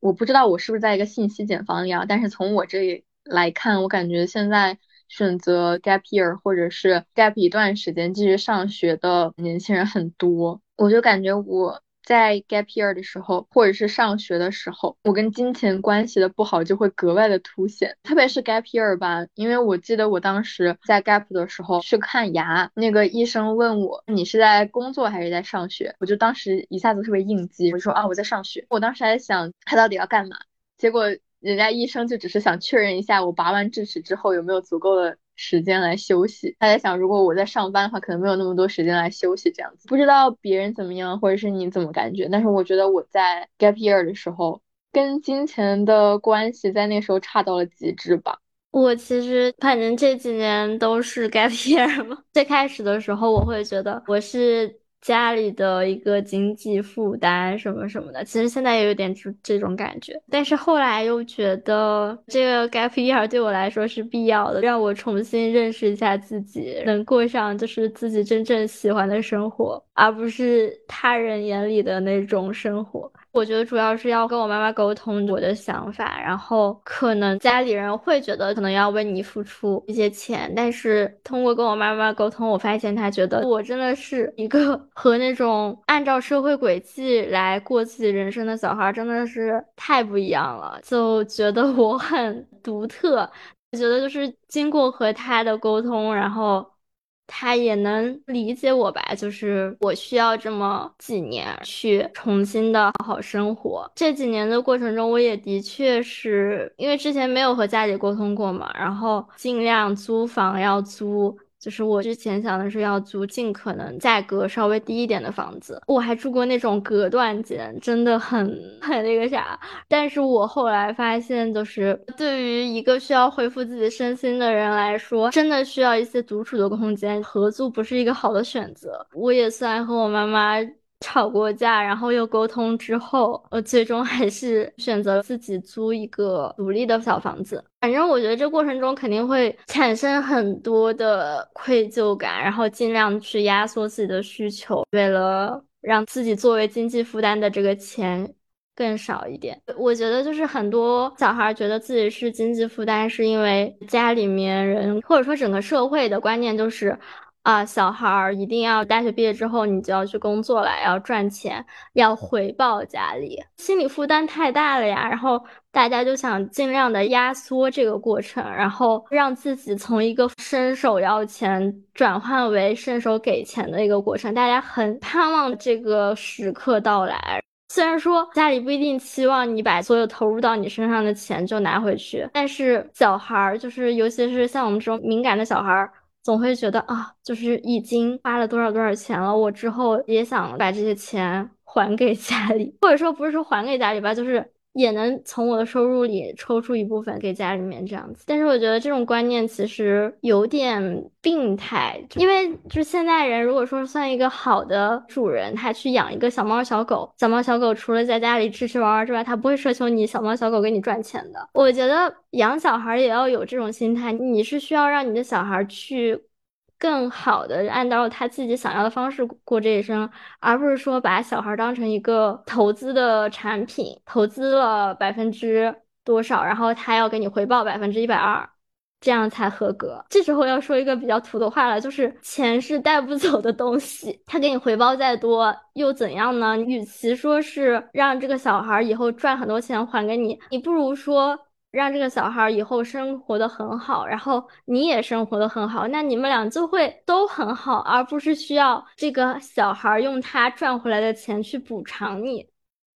Speaker 2: 我不知道我是不是在一个信息茧房里啊，但是从我这里来看，我感觉现在。选择 gap year 或者是 gap 一段时间继续上学的年轻人很多，我就感觉我在 gap year 的时候，或者是上学的时候，我跟金钱关系的不好就会格外的凸显。特别是 gap year 吧，因为我记得我当时在 gap 的时候去看牙，那个医生问我你是在工作还是在上学，我就当时一下子特别应激，我就说啊我在上学。我当时还想他到底要干嘛，结果。人家医生就只是想确认一下我拔完智齿之后有没有足够的时间来休息。他在想，如果我在上班的话，可能没有那么多时间来休息这样子。不知道别人怎么样，或者是你怎么感觉？但是我觉得我在 gap year 的时候，跟金钱的关系在那时候差到了极致吧。
Speaker 1: 我其实反正这几年都是 gap year 嘛。最开始的时候，我会觉得我是家里的一个经济负担什么什么的，其实现在也有点这这种感觉，但是后来又觉得这个 gap year 对我来说是必要的，让我重新认识一下自己，能过上就是自己真正喜欢的生活，而不是他人眼里的那种生活。我觉得主要是要跟我妈妈沟通我的想法，然后可能家里人会觉得可能要为你付出一些钱，但是通过跟我妈妈沟通，我发现她觉得我真的是一个 和那种按照社会轨迹来过自己人生的小孩，真的是太不一样了，就觉得我很独特。我觉得就是经过和他的沟通，然后。他也能理解我吧，就是我需要这么几年去重新的好好生活。这几年的过程中，我也的确是因为之前没有和家里沟通过嘛，然后尽量租房要租。就是我之前想的是要租尽可能价格稍微低一点的房子，我还住过那种隔断间，真的很很那个啥。但是我后来发现，就是对于一个需要恢复自己身心的人来说，真的需要一些独处的空间，合租不是一个好的选择。我也算和我妈妈。吵过架，然后又沟通之后，我最终还是选择了自己租一个独立的小房子。反正我觉得这过程中肯定会产生很多的愧疚感，然后尽量去压缩自己的需求，为了让自己作为经济负担的这个钱更少一点。我觉得就是很多小孩觉得自己是经济负担，是因为家里面人或者说整个社会的观念就是。啊，小孩儿一定要大学毕业之后，你就要去工作了，要赚钱，要回报家里，心理负担太大了呀。然后大家就想尽量的压缩这个过程，然后让自己从一个伸手要钱转换为伸手给钱的一个过程。大家很盼望这个时刻到来。虽然说家里不一定期望你把所有投入到你身上的钱就拿回去，但是小孩儿就是，尤其是像我们这种敏感的小孩儿。总会觉得啊，就是已经花了多少多少钱了，我之后也想把这些钱还给家里，或者说不是说还给家里吧，就是。也能从我的收入里抽出一部分给家里面这样子，但是我觉得这种观念其实有点病态，因为就是现代人如果说算一个好的主人，他去养一个小猫小狗，小猫小狗除了在家里吃吃玩玩之外，他不会奢求你小猫小狗给你赚钱的。我觉得养小孩也要有这种心态，你是需要让你的小孩去。更好的按照他自己想要的方式过这一生，而不是说把小孩当成一个投资的产品，投资了百分之多少，然后他要给你回报百分之一百二，这样才合格。这时候要说一个比较土的话了，就是钱是带不走的东西，他给你回报再多又怎样呢？与其说是让这个小孩以后赚很多钱还给你，你不如说。让这个小孩以后生活的很好，然后你也生活的很好，那你们俩就会都很好，而不是需要这个小孩用他赚回来的钱去补偿你。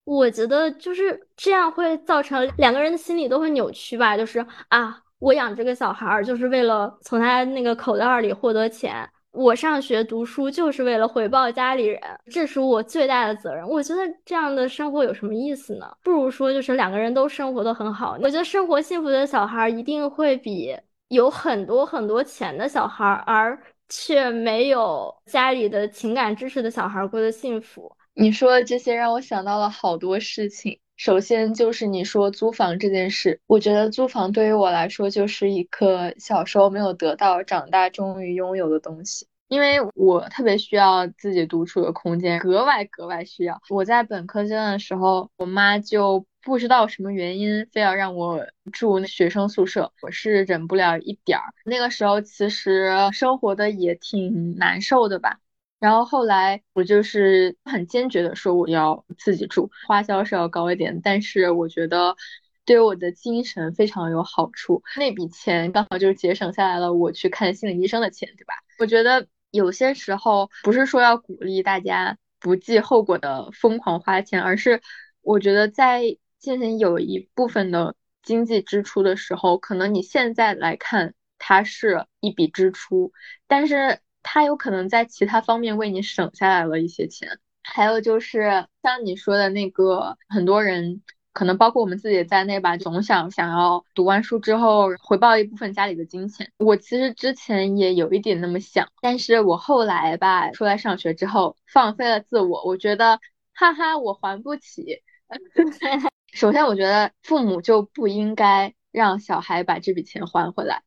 Speaker 1: 我觉得就是这样会造成两个人的心理都会扭曲吧，就是啊，我养这个小孩就是为了从他那个口袋里获得钱。我上学读书就是为了回报家里人，这是我最大的责任。我觉得这样的生活有什么意思呢？不如说就是两个人都生活的很好。我觉得生活幸福的小孩一定会比有很多很多钱的小孩，而却没有家里的情感支持的小孩过得幸福。
Speaker 2: 你说的这些让我想到了好多事情。首先就是你说租房这件事，我觉得租房对于我来说就是一个小时候没有得到，长大终于拥有的东西。因为我特别需要自己独处的空间，格外格外需要。我在本科阶段的时候，我妈就不知道什么原因，非要让我住学生宿舍，我是忍不了一点儿。那个时候其实生活的也挺难受的吧。然后后来我就是很坚决的说我要自己住，花销是要高一点，但是我觉得对我的精神非常有好处。那笔钱刚好就是节省下来了我去看心理医生的钱，对吧？我觉得有些时候不是说要鼓励大家不计后果的疯狂花钱，而是我觉得在进行有一部分的经济支出的时候，可能你现在来看它是一笔支出，但是。他有可能在其他方面为你省下来了一些钱，还有就是像你说的那个，很多人可能包括我们自己在内吧，总想想要读完书之后回报一部分家里的金钱。我其实之前也有一点那么想，但是我后来吧，出来上学之后放飞了自我，我觉得，哈哈，我还不起。首先，我觉得父母就不应该让小孩把这笔钱还回来。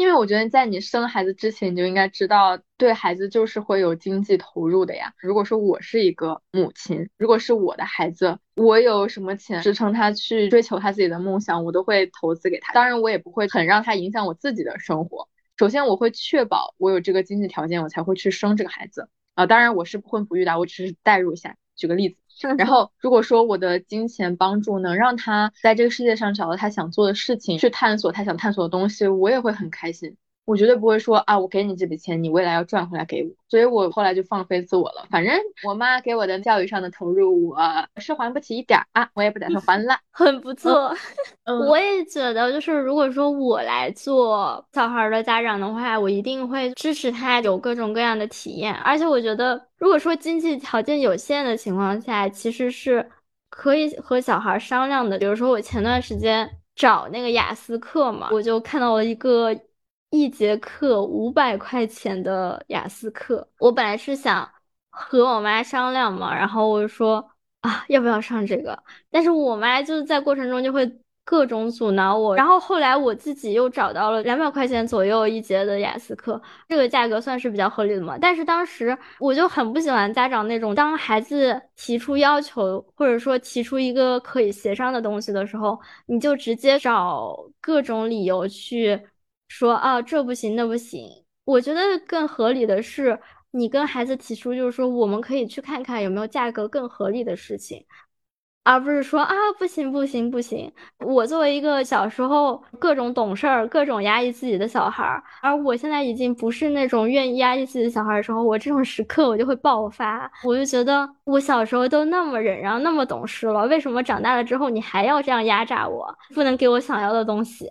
Speaker 2: 因为我觉得在你生孩子之前，你就应该知道，对孩子就是会有经济投入的呀。如果说我是一个母亲，如果是我的孩子，我有什么钱支撑他去追求他自己的梦想，我都会投资给他。当然，我也不会很让他影响我自己的生活。首先，我会确保我有这个经济条件，我才会去生这个孩子啊。当然，我是不婚不育的，我只是代入一下，举个例子。然后，如果说我的金钱帮助能让他在这个世界上找到他想做的事情，去探索他想探索的东西，我也会很开心。我绝对不会说啊，我给你这笔钱，你未来要赚回来给我。所以我后来就放飞自我了。反正我妈给我的教育上的投入，我是还不起一点啊，我也不打算还了。
Speaker 1: 很不错，我也觉得，就是如果说我来做小孩的家长的话，我一定会支持他有各种各样的体验。而且我觉得，如果说经济条件有限的情况下，其实是可以和小孩商量的。比如说我前段时间找那个雅思课嘛，我就看到了一个。一节课五百块钱的雅思课，我本来是想和我妈商量嘛，然后我就说啊，要不要上这个？但是我妈就是在过程中就会各种阻挠我，然后后来我自己又找到了两百块钱左右一节的雅思课，这个价格算是比较合理的嘛。但是当时我就很不喜欢家长那种，当孩子提出要求或者说提出一个可以协商的东西的时候，你就直接找各种理由去。说啊，这不行，那不行。我觉得更合理的是，你跟孩子提出，就是说，我们可以去看看有没有价格更合理的事情，而不是说啊，不行，不行，不行。我作为一个小时候各种懂事儿、各种压抑自己的小孩儿，而我现在已经不是那种愿意压抑自己的小孩儿的时候，我这种时刻我就会爆发。我就觉得我小时候都那么忍让、那么懂事了，为什么长大了之后你还要这样压榨我，不能给我想要的东西？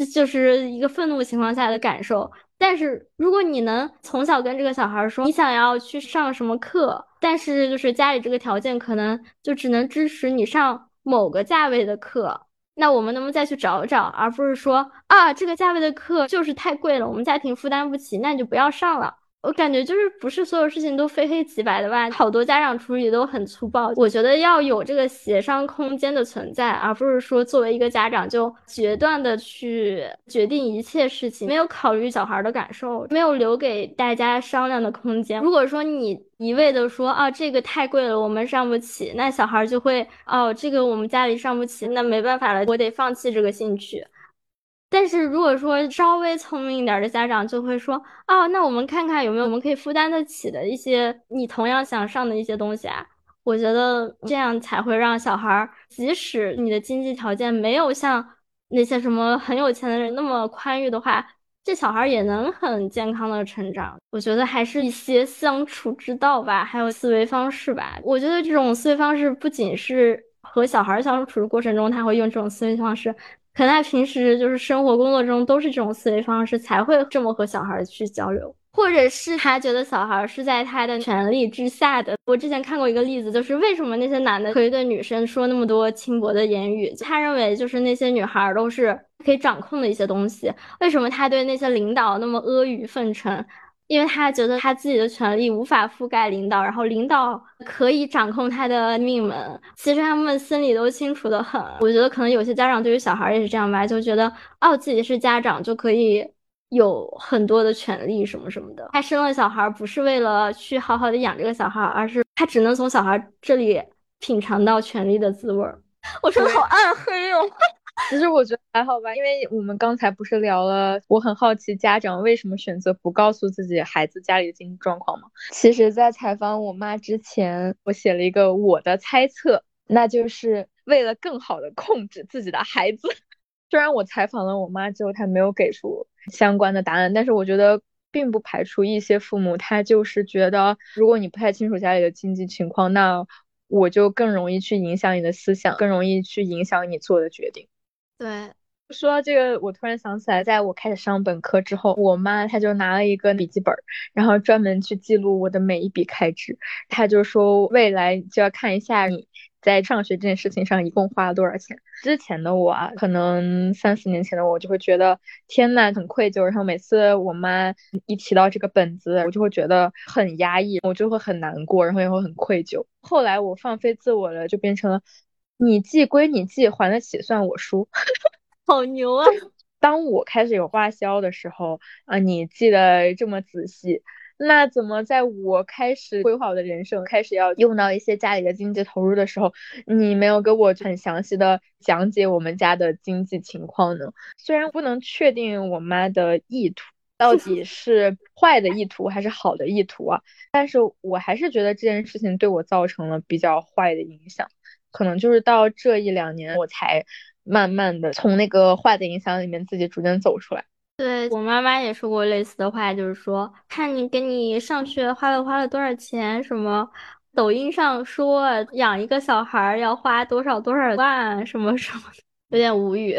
Speaker 1: 这就是一个愤怒情况下的感受。但是如果你能从小跟这个小孩说，你想要去上什么课，但是就是家里这个条件可能就只能支持你上某个价位的课，那我们能不能再去找找，而不是说啊这个价位的课就是太贵了，我们家庭负担不起，那你就不要上了。我感觉就是不是所有事情都非黑即白的吧，好多家长处理都很粗暴。我觉得要有这个协商空间的存在，而不是说作为一个家长就决断的去决定一切事情，没有考虑小孩的感受，没有留给大家商量的空间。如果说你一味的说啊这个太贵了，我们上不起，那小孩就会哦这个我们家里上不起，那没办法了，我得放弃这个兴趣。但是如果说稍微聪明一点的家长就会说，哦，那我们看看有没有我们可以负担得起的一些你同样想上的一些东西啊。我觉得这样才会让小孩儿，即使你的经济条件没有像那些什么很有钱的人那么宽裕的话，这小孩儿也能很健康的成长。我觉得还是一些相处之道吧，还有思维方式吧。我觉得这种思维方式不仅是和小孩相处的过程中他会用这种思维方式。可能他平时就是生活工作中都是这种思维方式，才会这么和小孩去交流，或者是他觉得小孩是在他的权利之下的。我之前看过一个例子，就是为什么那些男的可以对女生说那么多轻薄的言语？他认为就是那些女孩都是可以掌控的一些东西。为什么他对那些领导那么阿谀奉承？因为他觉得他自己的权利无法覆盖领导，然后领导可以掌控他的命门。其实他们心里都清楚的很。我觉得可能有些家长对于小孩也是这样吧，就觉得哦自己是家长就可以有很多的权利什么什么的。他生了小孩不是为了去好好的养这个小孩，而是他只能从小孩这里品尝到权力的滋味。我说的好暗黑哦。
Speaker 2: 其实我觉得还好吧，因为我们刚才不是聊了，我很好奇家长为什么选择不告诉自己孩子家里的经济状况吗？其实，在采访我妈之前，我写了一个我的猜测，那就是为了更好的控制自己的孩子。虽然我采访了我妈之后，她没有给出相关的答案，但是我觉得并不排除一些父母，他就是觉得，如果你不太清楚家里的经济情况，那我就更容易去影响你的思想，更容易去影响你做的决定。
Speaker 1: 对，
Speaker 2: 说到这个，我突然想起来，在我开始上本科之后，我妈她就拿了一个笔记本，然后专门去记录我的每一笔开支。她就说，未来就要看一下你在上学这件事情上一共花了多少钱。之前的我啊，可能三四年前的我就会觉得天呐，很愧疚。然后每次我妈一提到这个本子，我就会觉得很压抑，我就会很难过，然后也会很愧疚。后来我放飞自我了，就变成了你记归你记，还得起算我输，
Speaker 1: 好牛啊！
Speaker 2: 当我开始有花销的时候啊，你记得这么仔细。那怎么在我开始规划我的人生，开始要用到一些家里的经济投入的时候，你没有给我很详细的讲解我们家的经济情况呢？虽然不能确定我妈的意图到底是坏的意图还是好的意图啊，但是我还是觉得这件事情对我造成了比较坏的影响。可能就是到这一两年，我才慢慢的从那个坏的影响里面自己逐渐走出来。
Speaker 1: 对我妈妈也说过类似的话，就是说，看你给你上学花了花了多少钱，什么抖音上说养一个小孩要花多少多少万，什么什么，有点无语。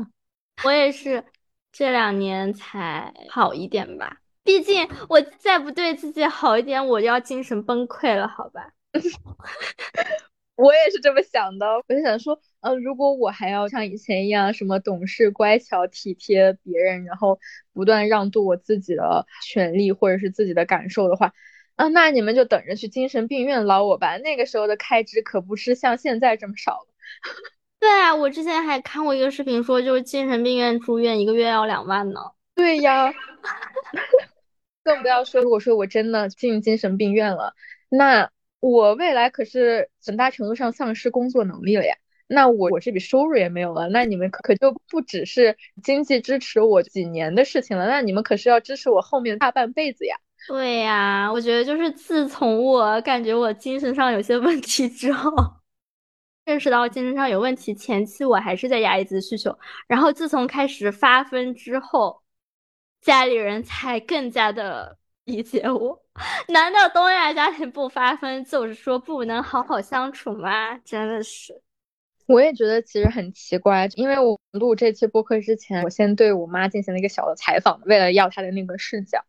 Speaker 1: 我也是这两年才好一点吧，毕竟我再不对自己好一点，我就要精神崩溃了，好吧？
Speaker 2: 我也是这么想的，我就想说，呃，如果我还要像以前一样什么懂事、乖巧、体贴别人，然后不断让渡我自己的权利或者是自己的感受的话，啊，那你们就等着去精神病院捞我吧。那个时候的开支可不是像现在这么少了。
Speaker 1: 对啊，我之前还看过一个视频，说就是精神病院住院一个月要两万呢。
Speaker 2: 对呀，更不要说如果说我真的进精神病院了，那。我未来可是很大程度上丧失工作能力了呀，那我我这笔收入也没有了，那你们可就不只是经济支持我几年的事情了，那你们可是要支持我后面大半辈子呀。
Speaker 1: 对呀，我觉得就是自从我感觉我精神上有些问题之后，认识到精神上有问题，前期我还是在压抑自己的需求，然后自从开始发疯之后，家里人才更加的理解我。难道东亚家庭不发疯就是说不能好好相处吗？真的是，
Speaker 2: 我也觉得其实很奇怪，因为我录这期播客之前，我先对我妈进行了一个小的采访，为了要她的那个视角，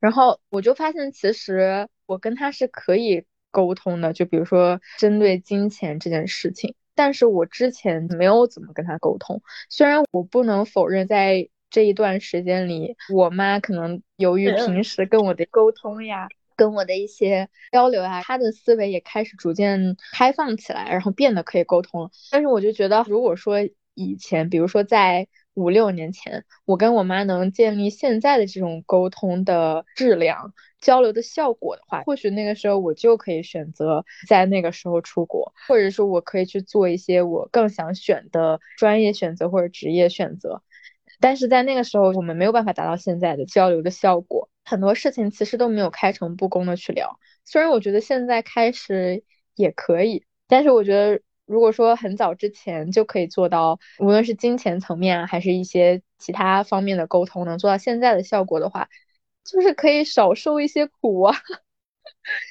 Speaker 2: 然后我就发现其实我跟她是可以沟通的，就比如说针对金钱这件事情，但是我之前没有怎么跟她沟通，虽然我不能否认在。这一段时间里，我妈可能由于平时跟我的沟通呀，跟我的一些交流啊，她的思维也开始逐渐开放起来，然后变得可以沟通了。但是我就觉得，如果说以前，比如说在五六年前，我跟我妈能建立现在的这种沟通的质量、交流的效果的话，或许那个时候我就可以选择在那个时候出国，或者说我可以去做一些我更想选的专业选择或者职业选择。但是在那个时候，我们没有办法达到现在的交流的效果，很多事情其实都没有开诚布公的去聊。虽然我觉得现在开始也可以，但是我觉得如果说很早之前就可以做到，无论是金钱层面啊，还是一些其他方面的沟通，能做到现在的效果的话，就是可以少受一些苦啊，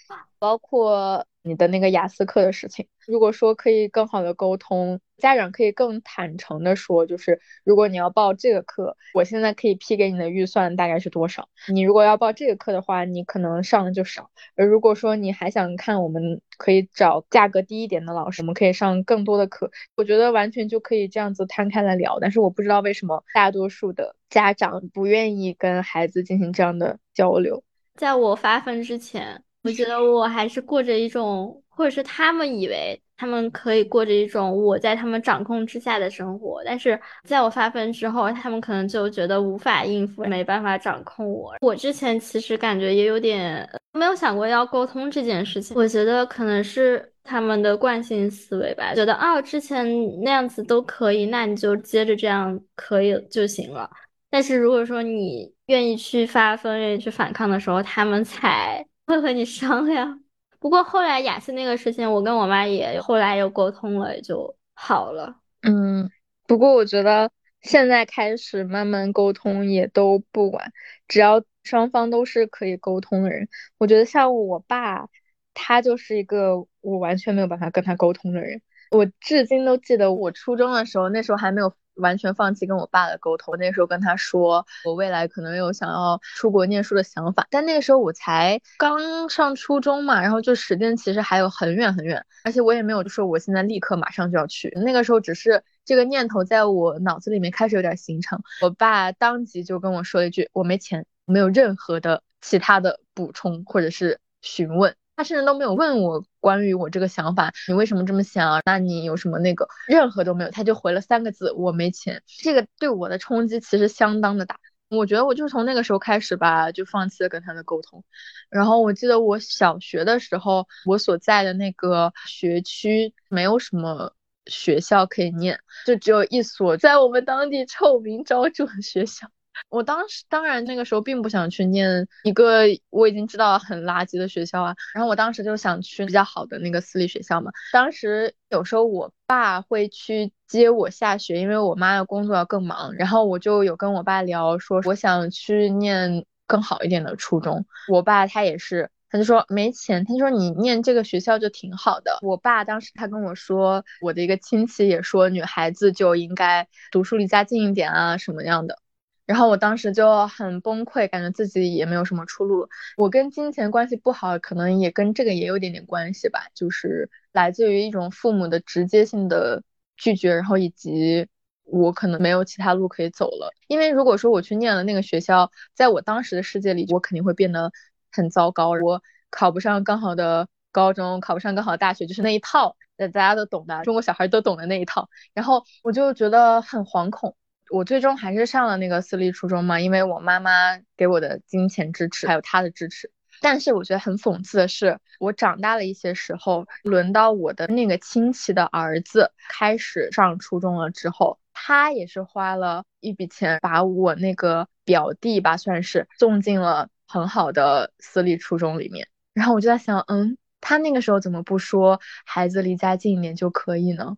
Speaker 2: 包括。你的那个雅思课的事情，如果说可以更好的沟通，家长可以更坦诚的说，就是如果你要报这个课，我现在可以批给你的预算大概是多少？你如果要报这个课的话，你可能上的就少。而如果说你还想看，我们可以找价格低一点的老师，我们可以上更多的课。我觉得完全就可以这样子摊开来聊。但是我不知道为什么大多数的家长不愿意跟孩子进行这样的交流。
Speaker 1: 在我发分之前。我觉得我还是过着一种，或者是他们以为他们可以过着一种我在他们掌控之下的生活，但是在我发疯之后，他们可能就觉得无法应付，没办法掌控我。我之前其实感觉也有点没有想过要沟通这件事情，我觉得可能是他们的惯性思维吧，觉得哦之前那样子都可以，那你就接着这样可以就行了。但是如果说你愿意去发疯，愿意去反抗的时候，他们才。会和你商量，不过后来雅思那个事情，我跟我妈也后来又沟通了，也就好了。
Speaker 2: 嗯，不过我觉得现在开始慢慢沟通也都不晚，只要双方都是可以沟通的人。我觉得像我爸，他就是一个我完全没有办法跟他沟通的人。我至今都记得我初中的时候，那时候还没有完全放弃跟我爸的沟通。那时候跟他说，我未来可能有想要出国念书的想法，但那个时候我才刚上初中嘛，然后就时间其实还有很远很远，而且我也没有说我现在立刻马上就要去。那个时候只是这个念头在我脑子里面开始有点形成。我爸当即就跟我说了一句：“我没钱，没有任何的其他的补充或者是询问。”他甚至都没有问我关于我这个想法，你为什么这么想？那你有什么那个？任何都没有，他就回了三个字：我没钱。这个对我的冲击其实相当的大。我觉得我就是从那个时候开始吧，就放弃了跟他的沟通。然后我记得我小学的时候，我所在的那个学区没有什么学校可以念，就只有一所在我们当地臭名昭著的学校。我当时当然那个时候并不想去念一个我已经知道很垃圾的学校啊，然后我当时就想去比较好的那个私立学校嘛。当时有时候我爸会去接我下学，因为我妈的工作要更忙，然后我就有跟我爸聊说我想去念更好一点的初中。我爸他也是，他就说没钱，他说你念这个学校就挺好的。我爸当时他跟我说，我的一个亲戚也说女孩子就应该读书离家近一点啊什么样的。然后我当时就很崩溃，感觉自己也没有什么出路。我跟金钱关系不好，可能也跟这个也有点点关系吧，就是来自于一种父母的直接性的拒绝，然后以及我可能没有其他路可以走了。因为如果说我去念了那个学校，在我当时的世界里，我肯定会变得很糟糕。我考不上更好的高中，考不上更好的大学，就是那一套，大家都懂的，中国小孩都懂的那一套。然后我就觉得很惶恐。我最终还是上了那个私立初中嘛，因为我妈妈给我的金钱支持，还有她的支持。但是我觉得很讽刺的是，我长大了一些时候，轮到我的那个亲戚的儿子开始上初中了之后，他也是花了一笔钱把我那个表弟吧，算是送进了很好的私立初中里面。然后我就在想，嗯，他那个时候怎么不说孩子离家近一点就可以呢？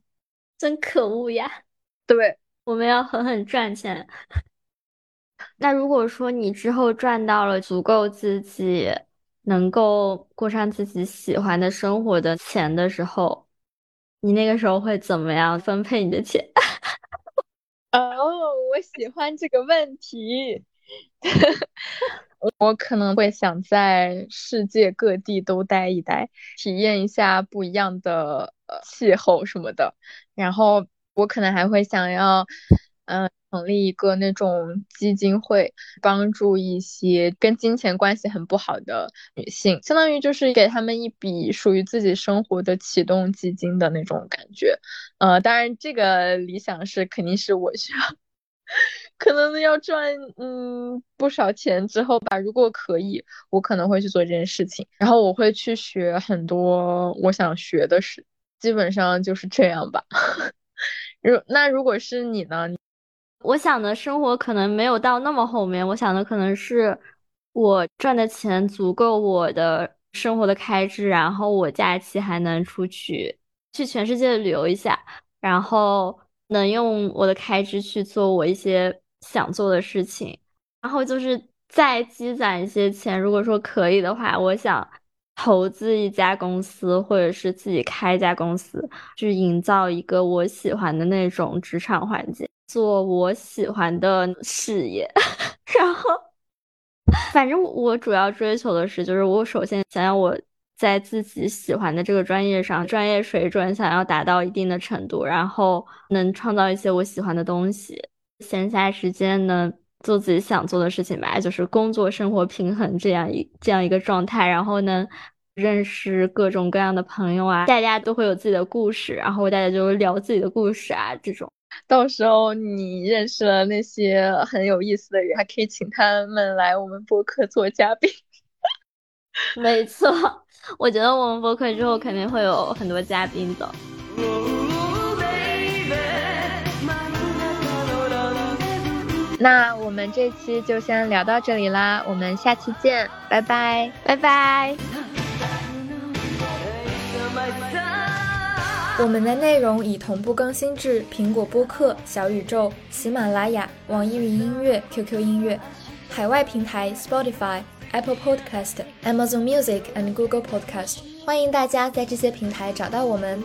Speaker 1: 真可恶呀！
Speaker 2: 对。
Speaker 1: 我们要狠狠赚钱。那如果说你之后赚到了足够自己能够过上自己喜欢的生活的钱的时候，你那个时候会怎么样分配你的钱？
Speaker 2: 哦，我喜欢这个问题。我可能会想在世界各地都待一待，体验一下不一样的气候什么的，然后。我可能还会想要，嗯，成立一个那种基金会，帮助一些跟金钱关系很不好的女性，相当于就是给他们一笔属于自己生活的启动基金的那种感觉。呃，当然这个理想是肯定是我需要，可能要赚嗯不少钱之后吧。如果可以，我可能会去做这件事情，然后我会去学很多我想学的事，基本上就是这样吧。如那如果是你呢？
Speaker 1: 我想的生活可能没有到那么后面，我想的可能是我赚的钱足够我的生活的开支，然后我假期还能出去去全世界旅游一下，然后能用我的开支去做我一些想做的事情，然后就是再积攒一些钱。如果说可以的话，我想。投资一家公司，或者是自己开一家公司，去营造一个我喜欢的那种职场环境，做我喜欢的事业。然后，反正我主要追求的是，就是我首先想要我在自己喜欢的这个专业上，专业水准想要达到一定的程度，然后能创造一些我喜欢的东西。闲暇时间呢，做自己想做的事情吧，就是工作生活平衡这样一这样一个状态，然后呢，认识各种各样的朋友啊，大家都会有自己的故事，然后大家就聊自己的故事啊，这种。
Speaker 2: 到时候你认识了那些很有意思的人，还可以请他们来我们播客做嘉宾。
Speaker 1: 没错，我觉得我们播客之后肯定会有很多嘉宾的。
Speaker 2: 那我们这期就先聊到这里啦，我们下期见，拜拜，
Speaker 1: 拜拜。
Speaker 3: 我们的内容已同步更新至苹果播客、小宇宙、喜马拉雅、网易云音乐、QQ 音乐，海外平台 Spotify、Apple Podcast、Amazon Music and Google Podcast。欢迎大家在这些平台找到我们。